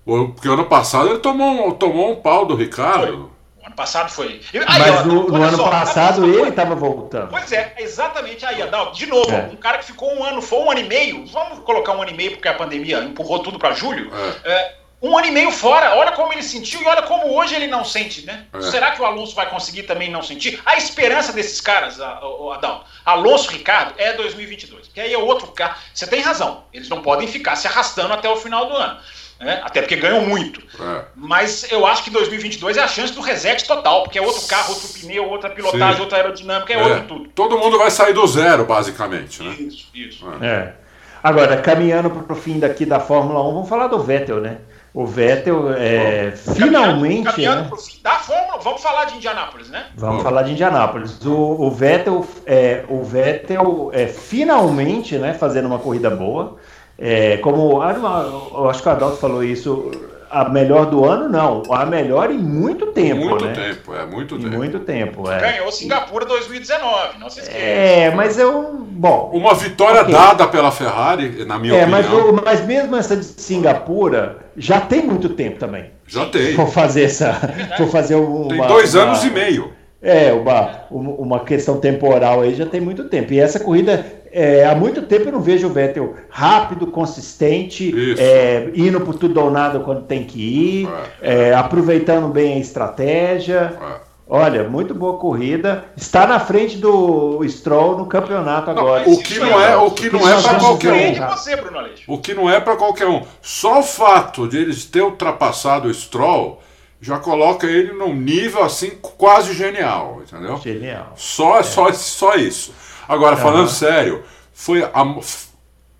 Porque ano passado ele tomou, tomou um pau do Ricardo. O ano passado foi. Aí, Mas ó, no, no ano só, passado ele estava voltando. Pois é, exatamente aí, Adalto. De novo, é. um cara que ficou um ano, foi um ano e meio. Vamos colocar um ano e meio porque a pandemia empurrou tudo para julho. É. é um ano e meio fora. Olha como ele sentiu e olha como hoje ele não sente, né? É. Será que o Alonso vai conseguir também não sentir? A esperança desses caras, Adalto, Alonso Ricardo, é 2022. Porque aí é outro carro. Você tem razão. Eles não podem ficar se arrastando até o final do ano. Né? Até porque ganham muito. É. Mas eu acho que 2022 é a chance do reset total, porque é outro carro, outro pneu, outra pilotagem, Sim. outra aerodinâmica, é, é, outro tudo. Todo mundo vai sair do zero, basicamente. Né? Isso, isso. É. é. Agora, caminhando para o fim daqui da Fórmula 1, vamos falar do Vettel, né? O Vettel é, finalmente. Caminhando né? pro fim da Fórmula, vamos falar de Indianápolis, né? Vamos falar de Indianápolis. O, o Vettel, é, o Vettel é, finalmente né, fazendo uma corrida boa. É, como eu acho que o Adalto falou isso, a melhor do ano, não. A melhor em muito tempo. Muito né? tempo, é muito em tempo. Muito tempo, é. Ganhou Singapura 2019, não se esqueça. É, mas eu. Bom. Uma vitória okay. dada pela Ferrari, na minha é, opinião. Mas, mas mesmo essa de Singapura já tem muito tempo também. Já tem. Vou fazer essa. Vou fazer uma, Tem dois uma, anos e meio. É, uma, uma questão temporal aí já tem muito tempo. E essa corrida é, há muito tempo eu não vejo o Vettel rápido, consistente, é, indo por tudo ou nada quando tem que ir, é. é, aproveitando bem a estratégia. É. Olha, muito boa corrida. Está na frente do Stroll no campeonato agora. Não, o que não é, o que não é para qualquer um. O que não é para qualquer um. Só o fato de eles ter ultrapassado o Stroll já coloca ele num nível assim quase genial, entendeu? Genial. Só, é. só, só isso. Agora, falando sério, foi a,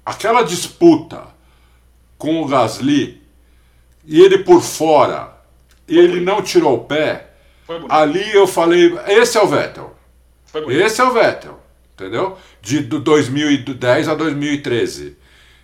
aquela disputa com o Gasly e ele por fora, e ele não tirou o pé. Ali eu falei, esse é o Vettel. Esse é o Vettel, entendeu? De 2010 a 2013.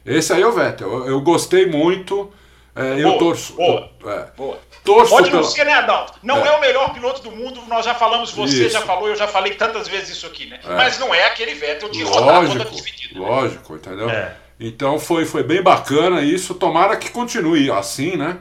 Esse aí é o Vettel. Eu, eu gostei muito. É, boa, eu torço. Boa, é, boa. Torço Pode não ser, né, Adalto? Não é. é. o melhor piloto do mundo, nós já falamos, você isso. já falou, eu já falei tantas vezes isso aqui, né? É. Mas não é aquele Vettel de lógico, rodar toda dividida. Né? Lógico, né? entendeu? É. Então foi, foi bem bacana isso, tomara que continue assim, né?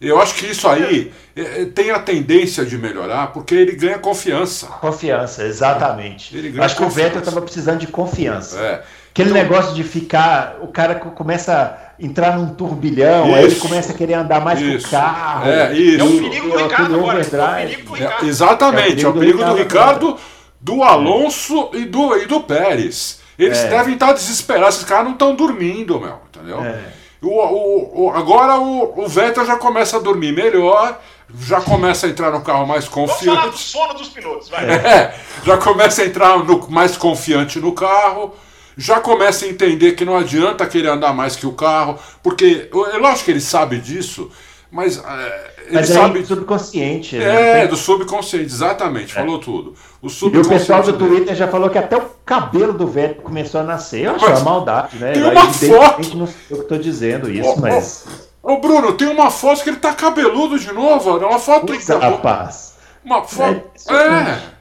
Eu acho que isso aí é, tem a tendência de melhorar porque ele ganha confiança. Confiança, exatamente. Ele ganha acho confiança. que o Vettel estava precisando de confiança. É. Aquele então, negócio de ficar, o cara começa entrar num turbilhão, isso, aí ele começa a querer andar mais isso, com o carro. É, isso. É o perigo do Ricardo agora. É o perigo do Ricardo. É, exatamente, é o perigo, do, Ricardo, do Alonso e do, e do Pérez. Eles é. devem estar desesperados, esses caras não estão dormindo, meu, entendeu? É. O, o, o, agora o, o Vettel já começa a dormir melhor, já começa a entrar no carro mais confiante. Vamos falar do sono dos pilotos, vai. É, já começa a entrar no, mais confiante no carro já começa a entender que não adianta querer andar mais que o carro, porque é lógico que ele sabe disso, mas é, ele mas é sabe do subconsciente. Né? É, do subconsciente, exatamente, é. falou tudo. O e o pessoal do. Twitter já falou que até o cabelo do velho começou a nascer. Eu acho uma maldade, né? Tem uma foto. Não eu estou dizendo isso, oh, mas. Ô, oh, Bruno, tem uma foto que ele tá cabeludo de novo. É uma foto. Coisa, rapaz. Uma foto. É.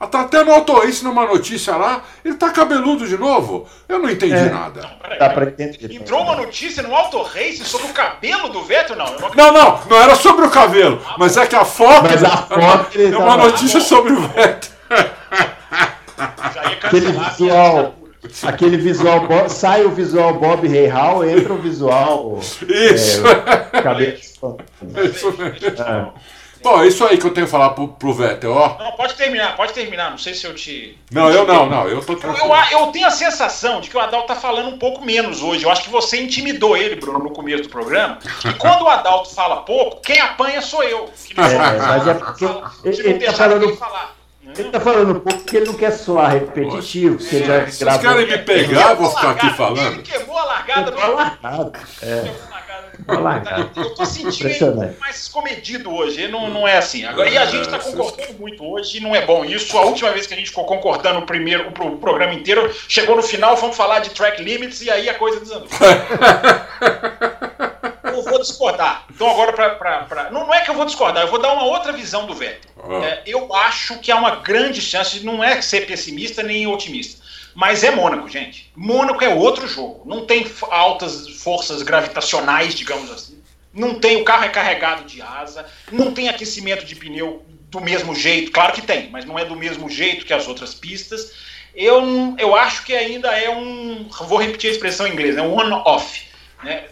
é. Tá até no Autorrace numa notícia lá, ele tá cabeludo de novo. Eu não entendi é. nada. Não, pra entender. Entrou uma notícia no Autorrace sobre o cabelo do Vettel, não? Não, não, não, não era sobre o cabelo, ah, mas é que a foto. Mas a foto é uma notícia ah, sobre o Vettel. Aquele visual. Aquele visual, sai o visual Bob Hall, entra o visual. Isso! É, cabelo. Isso mesmo. É. Bom, é isso aí que eu tenho que falar pro, pro Vettel, ó. Não, pode terminar, pode terminar. Não sei se eu te. Não, eu não, não. Eu tô eu, eu, eu, tenho a sensação de que o Adalto tá falando um pouco menos hoje. Eu acho que você intimidou ele, Bruno, no começo do programa. E quando o Adalto fala pouco, quem apanha sou eu. É, mas é porque ele, ele tá falando. Falar. Ele tá falando um pouco porque ele não quer soar repetitivo. Poxa, é, já vocês querem me pegar, eu vou ficar aqui falando. Ele queimou a largada do. Largada. É. Eu tô sentindo ele mais comedido hoje. Não, não é assim. Agora, e a gente está concordando muito hoje e não é bom isso. A última vez que a gente ficou concordando o primeiro o programa inteiro, chegou no final, vamos falar de track limits e aí a coisa desandou. eu vou discordar. Então agora para não, não é que eu vou discordar, eu vou dar uma outra visão do Vettel. Ah. É, eu acho que há uma grande chance de não é ser pessimista nem otimista mas é Mônaco, gente. Mônaco é outro jogo. Não tem altas forças gravitacionais, digamos assim. Não tem, o carro é carregado de asa, não tem aquecimento de pneu do mesmo jeito. Claro que tem, mas não é do mesmo jeito que as outras pistas. Eu, eu acho que ainda é um. Vou repetir a expressão em inglês, é um one-off. Né?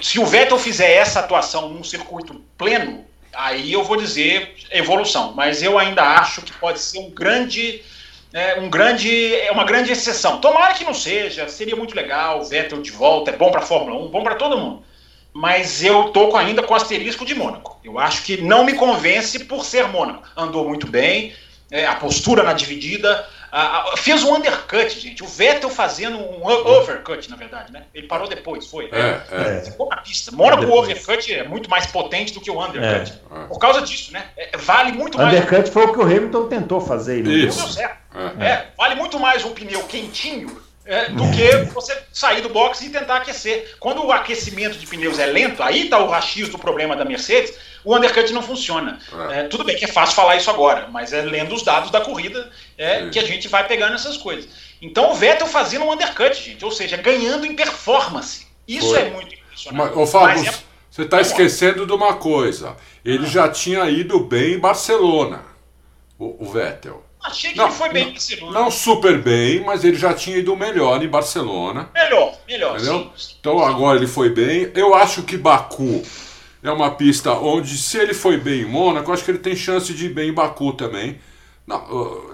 Se o Vettel fizer essa atuação num circuito pleno, aí eu vou dizer evolução. Mas eu ainda acho que pode ser um grande. É, um grande, é uma grande exceção. Tomara que não seja, seria muito legal, Vettel de volta, é bom para a Fórmula 1, bom para todo mundo. Mas eu tô ainda com asterisco de Mônaco. Eu acho que não me convence por ser Mônaco. Andou muito bem, é, a postura na dividida, a, a, fez um undercut, gente. O Vettel fazendo um overcut, na verdade, né? Ele parou depois, foi. É, é. Ficou na pista. Mônaco, o overcut é muito mais potente do que o undercut. É. Por causa disso, né? É, vale muito mais. Undercut foi o que o Hamilton tentou fazer. Não Isso. deu certo. É. é. vale muito mais um pneu quentinho é, do que você sair do box e tentar aquecer. Quando o aquecimento de pneus é lento, aí está o rachis do problema da Mercedes, o undercut não funciona. É. É, tudo bem que é fácil falar isso agora, mas é lendo os dados da corrida é, que a gente vai pegando essas coisas. Então o Vettel fazendo um undercut, gente, ou seja, ganhando em performance. Isso Foi. é muito impressionante. Mas, ô, Fábio, mas é... você está esquecendo de uma coisa. Ele ah. já tinha ido bem em Barcelona, o, o Vettel. Achei que não, ele foi bem em Barcelona. Não super bem, mas ele já tinha ido melhor em Barcelona. Melhor, melhor. Entendeu? Sim, então sim. agora ele foi bem. Eu acho que Baku é uma pista onde, se ele foi bem em Mônaco, acho que ele tem chance de ir bem em Baku também. Não,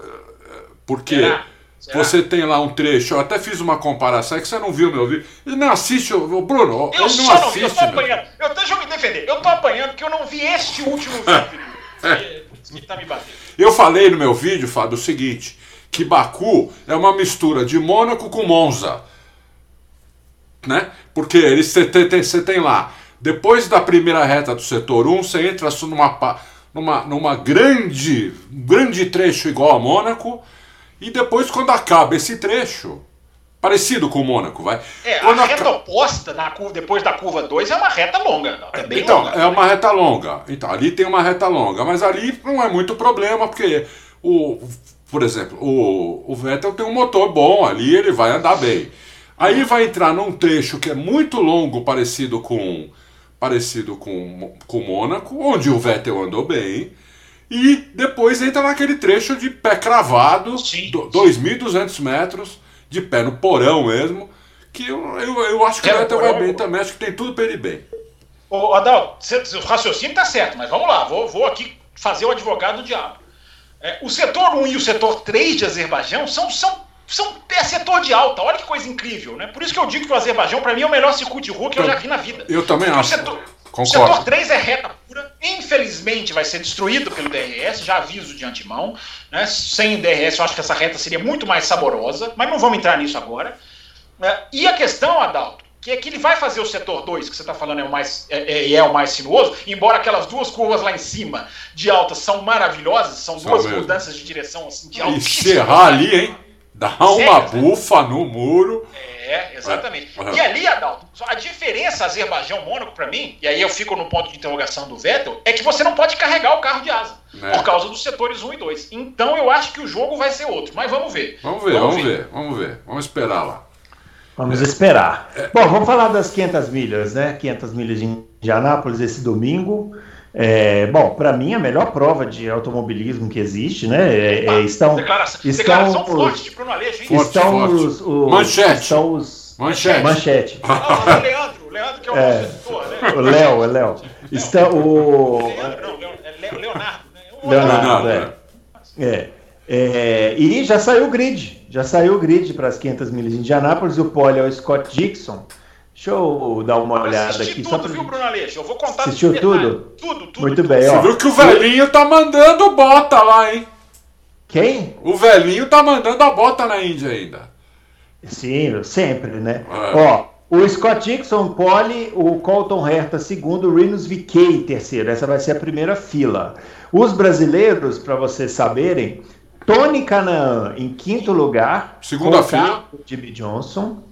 porque Será? Será? você tem lá um trecho, eu até fiz uma comparação, é que você não viu meu vídeo. Ele não assiste, o Bruno, eu ele não assiste. Não, eu tô apanhando. Eu deixa eu me defender. Eu tô apanhando porque eu não vi este último vídeo. que tá me batendo. Eu falei no meu vídeo, Fábio, o seguinte: que Baku é uma mistura de Mônaco com Monza. Né? Porque eles você tem, tem, lá, depois da primeira reta do setor 1, você entra numa, numa, numa grande, grande trecho igual a Mônaco, e depois, quando acaba esse trecho, parecido com o Mônaco, vai. É, quando a reta oposta na curva, depois da curva 2 é uma reta longa. É bem então, longa, é uma reta longa. Então, ali tem uma reta longa, mas ali não é muito problema, porque o, por exemplo, o, o Vettel tem um motor bom ali, ele vai andar bem. Aí vai entrar num trecho que é muito longo, parecido com parecido com com Mônaco, onde o Vettel andou bem. E depois entra naquele trecho de pé cravado, 2.200 metros, de pé no porão mesmo, que eu, eu, eu acho que é, o Vettel vai bem também, acho que tem tudo para ele bem. Ô, Adal, o raciocínio tá certo, mas vamos lá, vou, vou aqui fazer o advogado do diabo. É, o setor 1 e o setor 3 de Azerbaijão são, são, são é setor de alta. Olha que coisa incrível, né? Por isso que eu digo que o Azerbaijão, para mim, é o melhor circuito de rua que eu, eu já vi na vida. Eu também acho. Setor, Concordo. O setor 3 é reta pura, infelizmente vai ser destruído pelo DRS, já aviso de antemão. Né? Sem DRS, eu acho que essa reta seria muito mais saborosa, mas não vamos entrar nisso agora. É, e a questão, Adalto, que é que ele vai fazer o setor 2, que você está falando é o mais é, é, é, o mais sinuoso, embora aquelas duas curvas lá em cima de alta são maravilhosas, são duas mesmo. mudanças de direção assim, de alta. E serrar ali, hein? Dá uma bufa no muro. É, exatamente. É. E ali, Adalto, a diferença Azerbaijão-Mônaco para mim, e aí eu fico no ponto de interrogação do Vettel, é que você não pode carregar o carro de asa. É. Por causa dos setores 1 e 2. Então eu acho que o jogo vai ser outro. Mas vamos ver. Vamos ver, vamos, vamos ver. ver. vamos ver. Vamos esperar lá. Vamos esperar. Bom, vamos falar das 500 milhas, né? 500 milhas de Indianápolis esse domingo. É, bom, para mim a melhor prova de automobilismo que existe, né? É, é, estão, declaração, estão declaração forte de Bruno Aleixo, hein? Estão forte, os, os, manchete. Estão os manchete. manchete. Ah, o Leandro, o Leandro que é o é, editor, né? O Léo, é Léo. Está o Leandro, não, é Leonardo, né? Leonardo, Leonardo é. é. É, e já saiu o grid, já saiu o grid para as 500 milhas de Indianápolis. O pole é o Scott Dixon. Deixa eu dar uma olhada aqui. tudo, só pra... viu, Bruno Aleixo? Eu vou contar Assistiu tudo? Tudo, tudo. Muito tudo. bem, ó. Você viu que o velhinho tá mandando bota lá, hein? Quem? O velhinho tá mandando a bota na Índia ainda. Sim, sempre, né? É. Ó, o Scott Dixon pole, o Colton Herta segundo, o Rinus VK terceiro. Essa vai ser a primeira fila. Os brasileiros, para vocês saberem, Tony Canaan em quinto lugar. Segunda fila. Jimmy Johnson.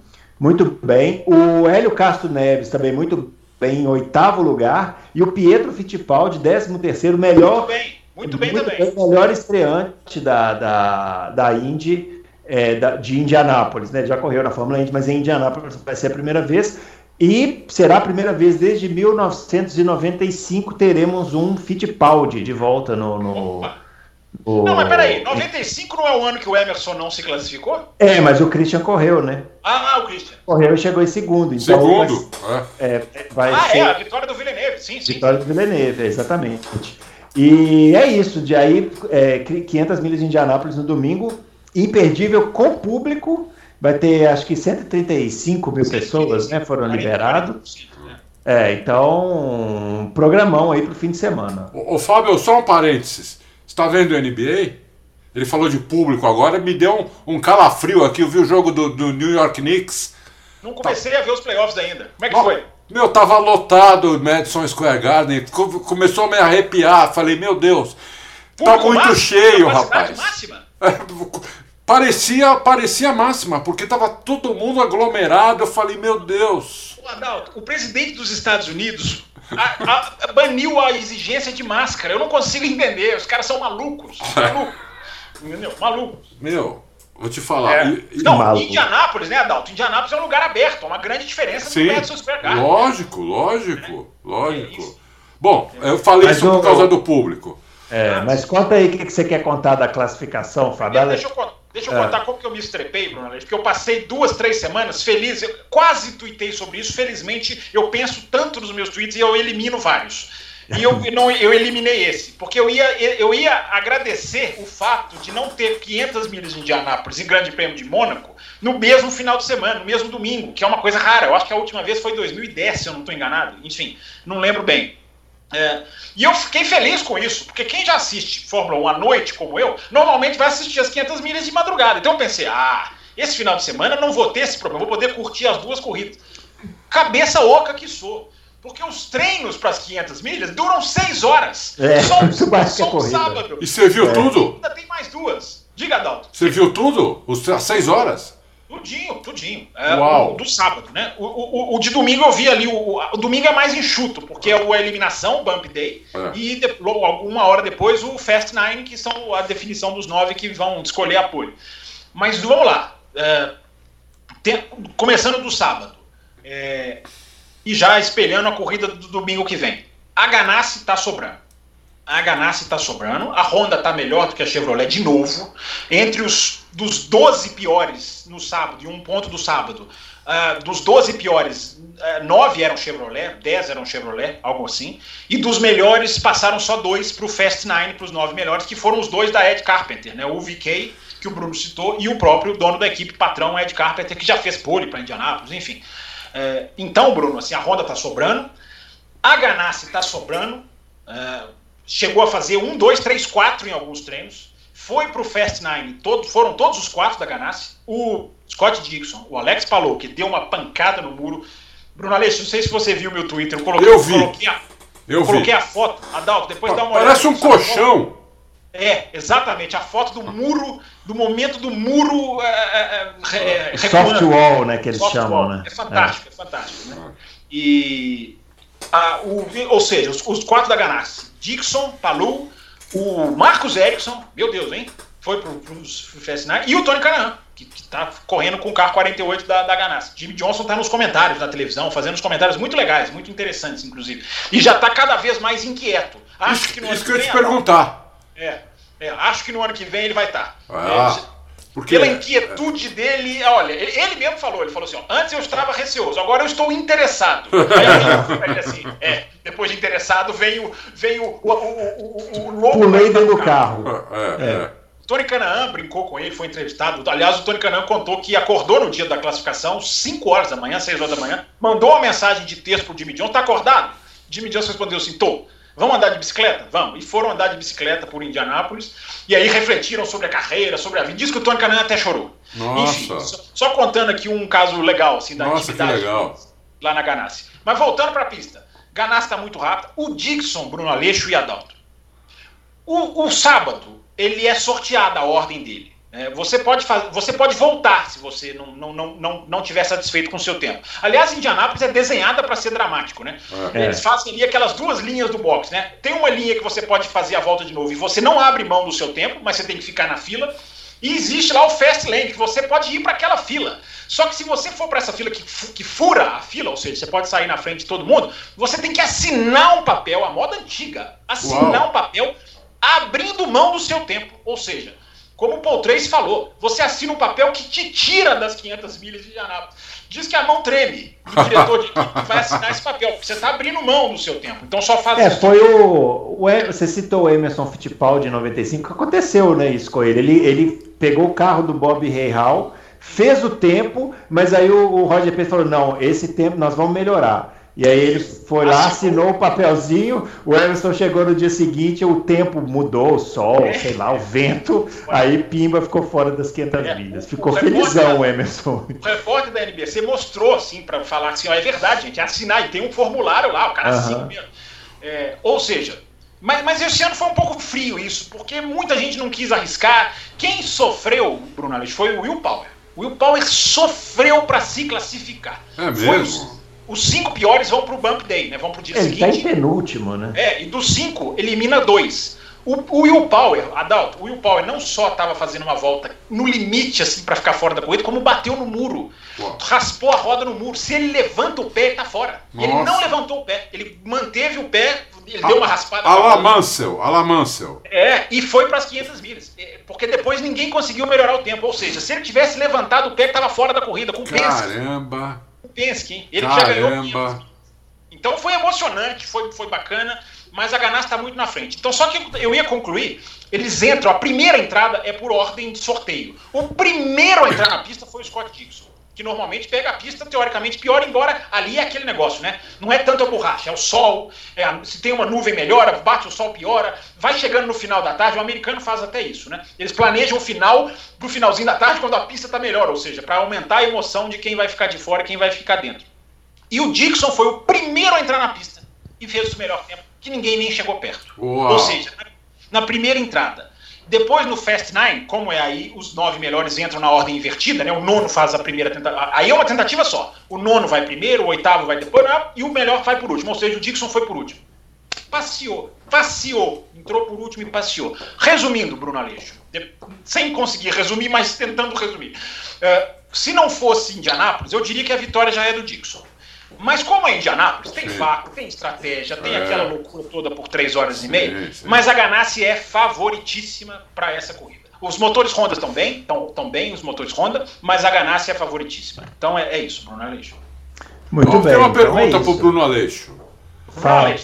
Muito bem. O Hélio Castro Neves também muito bem em oitavo lugar. E o Pietro Fittipaldi, décimo terceiro, melhor. Muito bem, muito bem muito também. Bem, melhor estreante da, da, da Indy, é, da, de Indianápolis, né? Já correu na Fórmula Indy, mas em Indianápolis vai ser a primeira vez. E será a primeira vez desde 1995 teremos um Fittipaldi de volta no, no O... Não, mas peraí, 95 não é o ano que o Emerson não se classificou? É, mas o Christian correu, né? Ah, o Christian. Correu e chegou em segundo. Então segundo? Vai, é. É, vai ah, ser... é, a vitória do Villeneuve, sim, sim. Vitória do Villeneuve, exatamente. E é isso, de aí é, 500 milhas de Indianápolis no domingo, imperdível com público, vai ter acho que 135 mil pessoas, né, foram liberados. É, então, um programão aí pro fim de semana. Ô, ô Fábio, só um parênteses. Você tá vendo o NBA? Ele falou de público agora, me deu um, um calafrio aqui. Eu vi o jogo do, do New York Knicks. Não comecei tá. a ver os playoffs ainda. Como é que foi? Meu, tava lotado o Madison Square Garden. Começou a me arrepiar. Falei, meu Deus, tá muito máximo, cheio, rapaz. Máxima? parecia, parecia máxima, porque tava todo mundo aglomerado. Eu falei, meu Deus. O Adalto, o presidente dos Estados Unidos a, a, baniu a exigência de máscara. Eu não consigo entender. Os caras são malucos. Malucos. Entendeu? Malucos. Meu, vou te falar. É. E, não, maluco. Indianápolis, né, Adalto? Indianápolis é um lugar aberto. É uma grande diferença Sim. do Garden. Lógico, lógico, é. lógico. É Bom, eu falei mas isso por causa do público. É, mas conta aí o que você quer contar da classificação, Fábio. Deixa eu contar. Deixa eu é. contar como que eu me estrepei, Bruno porque eu passei duas, três semanas feliz, eu quase tuitei sobre isso, felizmente eu penso tanto nos meus tweets e eu elimino vários. E eu, não, eu eliminei esse, porque eu ia, eu ia agradecer o fato de não ter 500 milhas de Indianápolis e Grande Prêmio de Mônaco no mesmo final de semana, no mesmo domingo, que é uma coisa rara. Eu acho que a última vez foi em 2010, se eu não estou enganado. Enfim, não lembro bem. É, e eu fiquei feliz com isso, porque quem já assiste Fórmula 1 à noite, como eu, normalmente vai assistir as 500 milhas de madrugada. Então eu pensei, ah, esse final de semana não vou ter esse problema, vou poder curtir as duas corridas. Cabeça oca que sou. Porque os treinos para as 500 milhas duram 6 horas. É, só, só um sábado. E você viu é. tudo? Ainda tem mais duas. Diga, Adalto. Você viu tudo? As 6 horas? Tudinho, tudinho. É, Uau. O, do sábado, né? O, o, o, de domingo eu vi ali. O, o domingo é mais enxuto, porque é a eliminação, o Bump Day, é. e de, uma hora depois o Fast Nine, que são a definição dos nove que vão escolher apoio. Mas vamos lá. É, tem, começando do sábado. É, e já espelhando a corrida do domingo que vem. A Ganassi está sobrando a Ganassi está sobrando, a Honda está melhor do que a Chevrolet de novo. Entre os dos 12 piores no sábado, e um ponto do sábado, uh, dos 12 piores, uh, 9 eram Chevrolet, 10 eram Chevrolet, algo assim. E dos melhores passaram só dois para o Fast Nine, para os 9 melhores, que foram os dois da Ed Carpenter, né? o VK, que o Bruno citou, e o próprio dono da equipe, patrão Ed Carpenter, que já fez pole para Indianápolis, enfim. Uh, então, Bruno, assim, a Honda está sobrando, a Ganassi está sobrando. Uh, chegou a fazer um, dois, três, quatro em alguns treinos. Foi para o Fast Nine, todo, foram todos os quatro da Ganassi. O Scott Dixon, o Alex Palou, que deu uma pancada no muro. Bruno Aleixo, não sei se você viu meu Twitter, eu coloquei, eu vi. coloquei, a, eu coloquei vi. a foto. Adalto, depois dá uma olhada. Parece um colchão. É, exatamente, a foto do muro, do momento do muro. É, é, é Soft wall, né, que eles chamam, wall. né? É fantástico, é, é fantástico. Né? E, o, ou seja, os, os quatro da Ganassi Dixon, Palu, o Marcos Erickson, meu Deus, hein? Foi pro, pros Festinais, e o Tony Canaan, que, que tá correndo com o carro 48 da, da Ganassi. Jimmy Johnson tá nos comentários da televisão, fazendo os comentários muito legais, muito interessantes, inclusive. E já tá cada vez mais inquieto. Acho isso, que no isso que eu ia te perguntar. É, é, acho que no ano que vem ele vai estar. Tá. Ah. É, porque, Pela inquietude dele, olha, ele, ele, mesmo falou, ele falou assim, ó, antes eu estava receoso, agora eu estou interessado. Aí, assim, é, depois de interessado vem o, vem o, o, o, o, lobo. Pulei dentro do carro. É, é. é. Tony Canaan brincou com ele, foi entrevistado. Aliás, o Tony Canaan contou que acordou no dia da classificação, 5 horas da manhã, 6 horas da manhã, mandou uma mensagem de texto pro Jimmy Johnson, tá acordado? Jimmy Johnson respondeu assim, tô. Vamos andar de bicicleta? Vamos. E foram andar de bicicleta por Indianápolis. E aí refletiram sobre a carreira, sobre a vida. Diz que o Tony Canan até chorou. Nossa. Enfim, só, só, contando aqui um caso legal, assim, da Nossa, atividade lá na Ganassi. Mas voltando para a pista. Ganassi está muito rápido. O Dixon, Bruno Aleixo e Adalto. O, o sábado, ele é sorteado a ordem dele. É, você, pode faz... você pode voltar se você não, não, não, não, não tiver satisfeito com o seu tempo. Aliás, Indianápolis é desenhada para ser dramático, né? É. Eles fazem ali aquelas duas linhas do box, né? Tem uma linha que você pode fazer a volta de novo e você não abre mão do seu tempo, mas você tem que ficar na fila. E existe lá o fast lane, que você pode ir para aquela fila. Só que se você for para essa fila que, que fura a fila, ou seja, você pode sair na frente de todo mundo, você tem que assinar um papel, a moda antiga, assinar Uau. um papel abrindo mão do seu tempo. Ou seja, como o Paul Trace falou, você assina um papel que te tira das 500 milhas de Indianápolis. Diz que a mão treme do diretor de equipe vai assinar esse papel, porque você está abrindo mão do seu tempo. Então só faz É, foi o, o. Você citou o Emerson Fittipaldi em 95, aconteceu, né, isso com ele. Ele, ele pegou o carro do Bob Rahal, fez o tempo, mas aí o, o Roger Pérez falou: não, esse tempo nós vamos melhorar. E aí ele foi lá, assinou o papelzinho, o Emerson chegou no dia seguinte, o tempo mudou, o sol, é. sei lá, o vento, aí Pimba ficou fora das 500 é, milhas. Ficou o felizão o Emerson. O repórter da NBC mostrou, assim, para falar assim, ó, é verdade, gente, é assinar, e tem um formulário lá, o cara assina mesmo. É, ou seja, mas, mas esse ano foi um pouco frio isso, porque muita gente não quis arriscar. Quem sofreu, Bruno Alves, foi o Will Power. O Will Power sofreu para se classificar. É mesmo? Os cinco piores vão pro Bump Day, né? Vão pro dia ele seguinte. Ele tá em penúltimo, né? É, e dos cinco, elimina dois. O, o Will Power, Adalto, o Will Power não só estava fazendo uma volta no limite, assim, para ficar fora da corrida, como bateu no muro. Raspou a roda no muro. Se ele levanta o pé, ele tá fora. Nossa. Ele não levantou o pé. Ele manteve o pé, ele a, deu uma raspada. Ala Mansell, Ala Mansell. É, e foi para as 500 milhas. É, porque depois ninguém conseguiu melhorar o tempo. Ou seja, se ele tivesse levantado o pé, ele tava fora da corrida. Com Caramba! Penske, hein? Ele Caramba. já ganhou Então foi emocionante, foi, foi bacana, mas a Ganassi está muito na frente. Então, só que eu ia concluir, eles entram, a primeira entrada é por ordem de sorteio. O primeiro a entrar na pista foi o Scott Dixon, que normalmente pega a pista teoricamente pior, embora ali é aquele negócio, né? Não é tanto a borracha, é o sol, é a, se tem uma nuvem melhora, bate o sol piora, vai chegando no final da tarde, o americano faz até isso, né? Eles planejam o final pro finalzinho da tarde quando a pista está melhor, ou seja, para aumentar a emoção de quem vai ficar de fora e quem vai ficar dentro. E o Dixon foi o primeiro a entrar na pista e fez o melhor tempo que ninguém nem chegou perto. Uau. Ou seja, na primeira entrada. Depois no Fast Nine, como é aí, os nove melhores entram na ordem invertida, né? O nono faz a primeira tentativa. Aí é uma tentativa só. O nono vai primeiro, o oitavo vai depois, né? e o melhor vai por último. Ou seja, o Dixon foi por último. Passeou, passeou, entrou por último e passeou. Resumindo, Bruno Aleixo, sem conseguir resumir, mas tentando resumir. Uh, se não fosse Indianápolis, eu diria que a vitória já é do Dixon. Mas como é Indianápolis, tem vácuo, tem estratégia, tem é. aquela loucura toda por três horas e meia, mas a Ganassi é favoritíssima para essa corrida. Os motores Honda estão bem, estão bem os motores Honda, mas a Ganassi é favoritíssima. Então é, é isso, Bruno Aleixo. Muito Bom, bem. Tem uma então pergunta é para o Bruno Aleixo. Fala.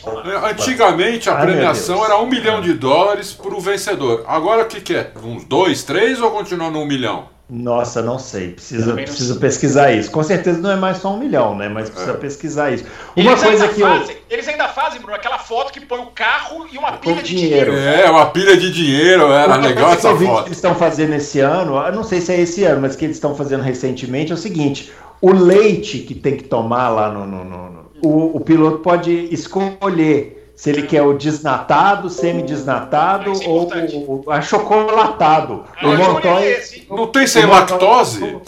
Antigamente a premiação era um milhão de dólares para o vencedor. Agora o que, que é? Uns dois, três ou continua no um milhão? Nossa, não sei. Precisa, precisa pesquisar isso. Com certeza não é mais só um milhão, né? Mas precisa é. pesquisar isso. Uma eles coisa que fazem, eu... Eles ainda fazem, Bruno, aquela foto que põe o carro e uma pilha de dinheiro. É, uma pilha de dinheiro. Era uma legal essa que foto. que eles estão fazendo esse ano, eu não sei se é esse ano, mas que eles estão fazendo recentemente é o seguinte: o leite que tem que tomar lá no. no, no, no o, o piloto pode escolher se ele quer o desnatado, semi-desnatado é ou o achocolatado. Ah, o Montoya, não tem sem lactose?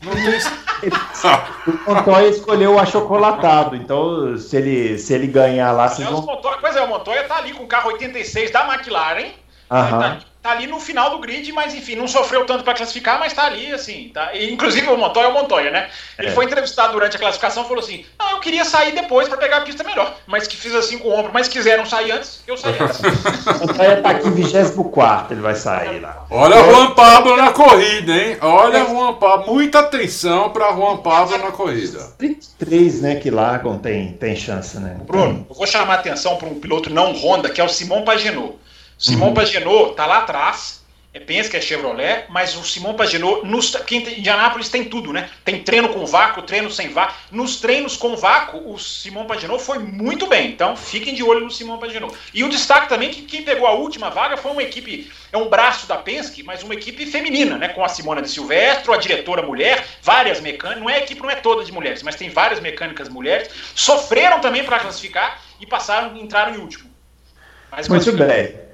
Não tem... o Montoya escolheu o achocolatado, então se ele, se ele ganhar lá... Vocês vão... Montoya, pois é, o Montoya tá ali com o carro 86 da McLaren, Aham. Tá tá ali no final do grid, mas enfim, não sofreu tanto para classificar, mas tá ali, assim. Tá... E, inclusive o Montoya é o Montoya, né? Ele é. foi entrevistado durante a classificação e falou assim: Não, eu queria sair depois para pegar a pista melhor, mas que fiz assim com o ombro, mas quiseram sair antes, eu saí antes. o Montoya tá aqui em 24, ele vai sair lá. Olha o Juan Pablo na corrida, hein? Olha o Juan Pablo, muita atenção para Juan Pablo na corrida. 33, né, que largam tem, tem chance, né? Bruno, eu vou chamar a atenção para um piloto não Honda, que é o Simon Pagenaud. Simon uhum. Pagenaud tá lá atrás, é, pensa que é Chevrolet, mas o Simon Pagenaud, nos, em Indianápolis tem tudo, né? Tem treino com vácuo, treino sem vácuo. Nos treinos com vácuo, o Simon Pagenaud foi muito bem. Então, fiquem de olho no Simon Pagenaud. E o destaque também que quem pegou a última vaga foi uma equipe, é um braço da Penske, mas uma equipe feminina, né? Com a Simona de Silvestro, a diretora mulher, várias mecânicas. Não é a equipe, não é toda de mulheres, mas tem várias mecânicas mulheres. Sofreram também para classificar e passaram, entraram em último. Mas muito bem.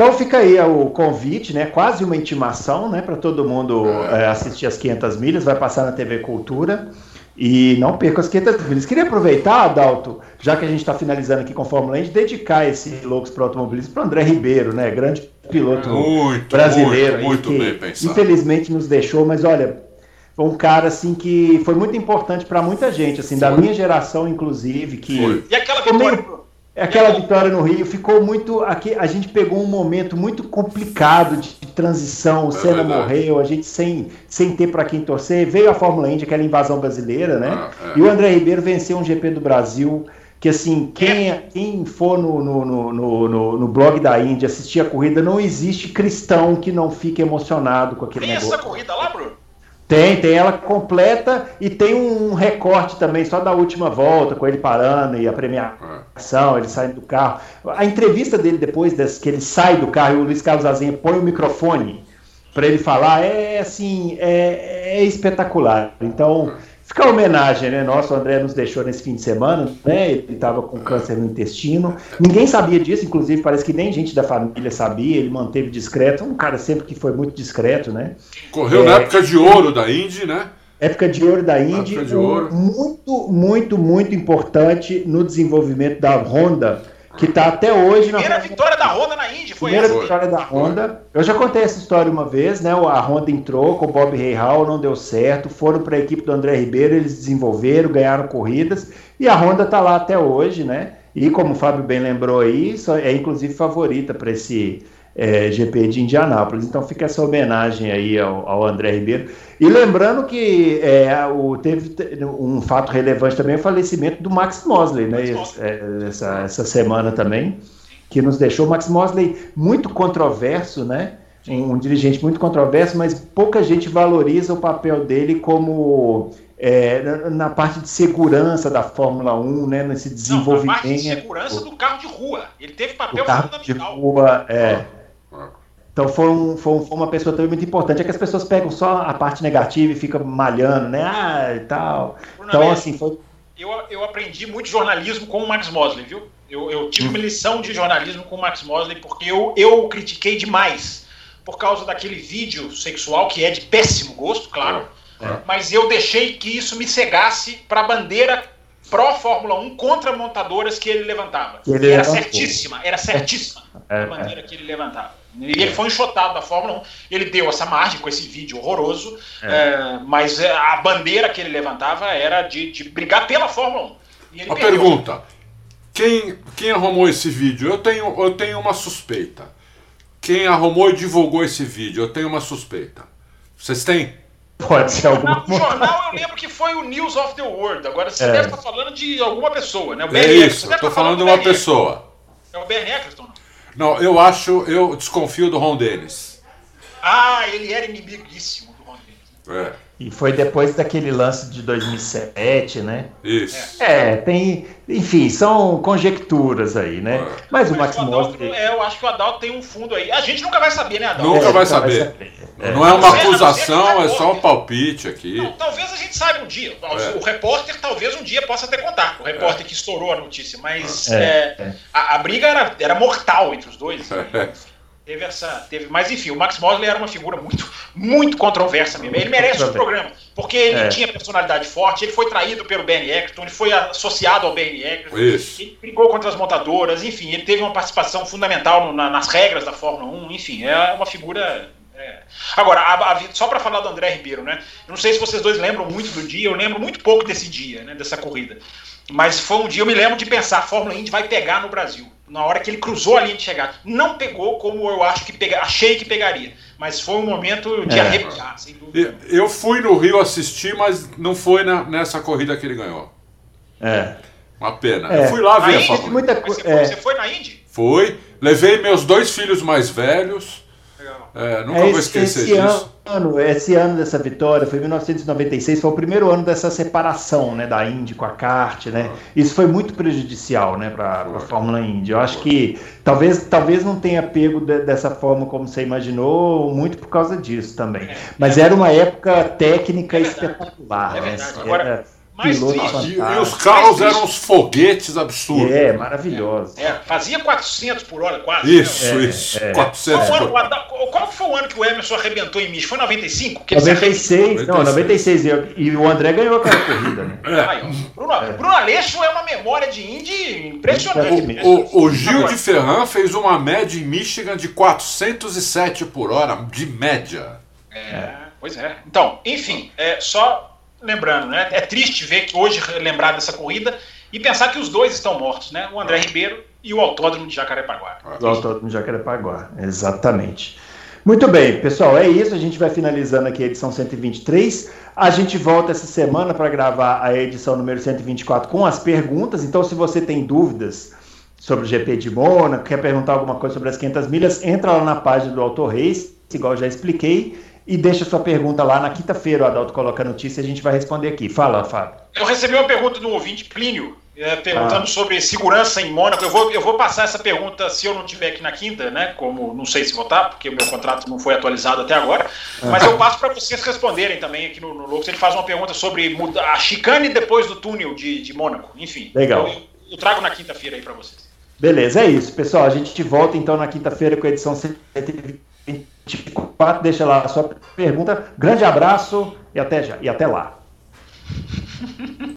Então fica aí o convite, né? Quase uma intimação, né? Para todo mundo é, assistir as 500 milhas, vai passar na TV Cultura. E não perca as 500 milhas. Queria aproveitar, Adalto, já que a gente está finalizando aqui com a Fórmula 1, de dedicar esse Loucos para Automobilismo para André Ribeiro, né? Grande piloto muito, brasileiro. Muito, muito que, bem pensado. Infelizmente nos deixou, mas olha, foi um cara assim que foi muito importante para muita gente, assim, foi. da minha geração, inclusive. Que foi. E aquela vitória, aquela vitória no Rio ficou muito. Aqui, a gente pegou um momento muito complicado de, de transição. O é Senna verdade. morreu, a gente sem, sem ter para quem torcer. Veio a Fórmula Indy, aquela invasão brasileira, né? Ah, é. E o André Ribeiro venceu um GP do Brasil que assim, quem, quem for no, no, no, no, no blog da Índia assistir a corrida, não existe cristão que não fique emocionado com aquele tem negócio. Tem essa corrida lá, Bruno? Tem, tem ela completa e tem um recorte também só da última volta, com ele parando e a premiação, ele saindo do carro. A entrevista dele depois desse, que ele sai do carro e o Luiz Carlos Azenha põe o microfone para ele falar, é assim, é, é espetacular. Então, Fica a homenagem, né? Nossa, o André nos deixou nesse fim de semana, né? Ele estava com câncer no intestino. Ninguém sabia disso, inclusive parece que nem gente da família sabia. Ele manteve discreto. Um cara sempre que foi muito discreto, né? Correu é, na época de ouro da Indy, né? Época de ouro da Indy. Época de ouro. Muito, muito, muito importante no desenvolvimento da Honda que está até hoje Primeira na vitória da Honda na Indy, foi Primeira essa? vitória da Honda. Eu já contei essa história uma vez, né? A Honda entrou com o Bob Hall, não deu certo. Foram para a equipe do André Ribeiro, eles desenvolveram, ganharam corridas e a Honda está lá até hoje, né? E como o Fábio bem lembrou aí, é inclusive favorita para esse é, GP de Indianápolis. Então fica essa homenagem aí ao, ao André Ribeiro. E lembrando que é, o, teve um fato relevante também o falecimento do Max Mosley, né? É, essa, essa semana também, que nos deixou. Max Mosley muito controverso, né? Um, um dirigente muito controverso, mas pouca gente valoriza o papel dele como é, na, na, parte de segurança da Fórmula 1, né, nesse desenvolvimento. Não, na parte de segurança do carro de rua. Ele teve papel carro fundamental. De rua, é. Então foi, um, foi, foi, uma pessoa também muito importante. É que as pessoas pegam só a parte negativa e ficam malhando, né? Ah, e tal. Então, assim, foi. Eu, eu aprendi muito jornalismo com o Max Mosley, viu? Eu, eu tive hum. uma lição de jornalismo com o Max Mosley porque eu, eu critiquei demais por causa daquele vídeo sexual que é de péssimo gosto, claro. É. Mas eu deixei que isso me cegasse para a bandeira pró Fórmula 1 contra montadoras que ele levantava. Ele era levantou. certíssima, era certíssima é, a bandeira é. que ele levantava. E ele foi enxotado da Fórmula 1. Ele deu essa margem com esse vídeo horroroso, é. É, mas a bandeira que ele levantava era de, de brigar pela Fórmula 1. a pergunta: quem, quem arrumou esse vídeo? Eu tenho, eu tenho uma suspeita. Quem arrumou e divulgou esse vídeo? Eu tenho uma suspeita. Vocês têm? Pode ser alguma No jornal eu lembro que foi o News of the World. Agora você é. deve estar falando de alguma pessoa, né? O é isso, estou falando de uma pessoa. É o Ben Eccleston? Não, eu acho, eu desconfio do Ron Dennis. Ah, ele era inimiguíssimo do Ron Dennis. É. E foi depois daquele lance de 2007, né? Isso. É, tem. Enfim, são conjecturas aí, né? É. Mas, o Max Mosley. É, eu acho que o Adalto tem um fundo aí. A gente nunca vai saber, né, Adalto? Nunca, é, vai, saber. vai saber. É. Não é uma acusação, é só um palpite aqui. Não, talvez a gente saiba um dia. É. O repórter talvez um dia possa até contar. O repórter que estourou a notícia. Mas a, a, briga era, era mortal entre os dois. Né? Teve essa. Teve, mas enfim, o Max Mosley era uma figura muito, muito controversa mesmo. Ele merece um programa, porque ele é. tinha personalidade forte, ele foi traído pelo Bernie Eccleston, ele foi associado ao Bernie Eccleston, Isso. ele brigou contra as montadoras, enfim, ele teve uma participação fundamental no, na, nas regras da Fórmula 1, enfim, é uma figura. É. Agora, a, a, só para falar do André Ribeiro, né? Eu não sei se vocês dois lembram muito do dia, eu lembro muito pouco desse dia, né? Dessa corrida. Mas foi um dia, eu me lembro de pensar, a Fórmula Indy vai pegar no Brasil na hora que ele cruzou a linha de chegada. Não pegou como eu acho que pega, achei que pegaria, mas foi um momento de é. arrepiar, sem dúvida. Eu fui no Rio assistir, mas não foi na, nessa corrida que ele ganhou. É. Uma pena. É. Eu fui lá ver a Fórmula Muita... Você, é. você foi na Indy? Fui. Levei meus dois filhos mais velhos. É, nunca é, vou esquecer esse disso. Ano, esse ano dessa vitória foi 1996, foi o primeiro ano dessa separação né, da Indy com a kart, né? Isso foi muito prejudicial né, para a Fórmula Indy. Eu acho que talvez, talvez não tenha pego de, dessa forma como você imaginou, muito por causa disso também. É, Mas era uma época técnica é espetacular. É verdade. Né? Agora, mais triste. E, os carros eram uns foguetes absurdos. É, maravilhoso. É, fazia 400 por hora quase. Isso, né? isso. É, 400 qual, por... ano, qual foi o ano que o Emerson arrebentou em Michigan? Foi 95? Que 96, não, 96. E o André ganhou aquela corrida, né? É. Aí, Bruno, é. Bruno Aleixo é uma memória de Indy impressionante. O, o, o Gil de Ferran fez uma média em Michigan de 407 por hora, de média. É, pois é. Então, enfim, é, só lembrando, né? É triste ver que hoje lembrar dessa corrida e pensar que os dois estão mortos, né? O André Ribeiro e o Autódromo de Jacarepaguá. O Autódromo de Jacarepaguá, exatamente. Muito bem, pessoal, é isso. A gente vai finalizando aqui a edição 123. A gente volta essa semana para gravar a edição número 124 com as perguntas. Então, se você tem dúvidas sobre o GP de Mônaco, quer perguntar alguma coisa sobre as 500 milhas, entra lá na página do Auto Race, igual já expliquei, e deixa sua pergunta lá na quinta-feira. O Adalto coloca a notícia e a gente vai responder aqui. Fala, Fábio. Eu recebi uma pergunta do ouvinte Plínio é, perguntando ah. sobre segurança em Mônaco. Eu vou, eu vou passar essa pergunta se eu não estiver aqui na quinta, né? Como não sei se votar, porque o meu contrato não foi atualizado até agora. Mas eu passo para vocês responderem também aqui no, no Locos. Ele faz uma pergunta sobre a chicane depois do túnel de, de Mônaco. Enfim. Legal. Eu, eu trago na quinta-feira aí para vocês. Beleza, é isso, pessoal. A gente volta então na quinta-feira com a edição 124. Deixa lá a sua pergunta. Grande abraço e até já. E até lá.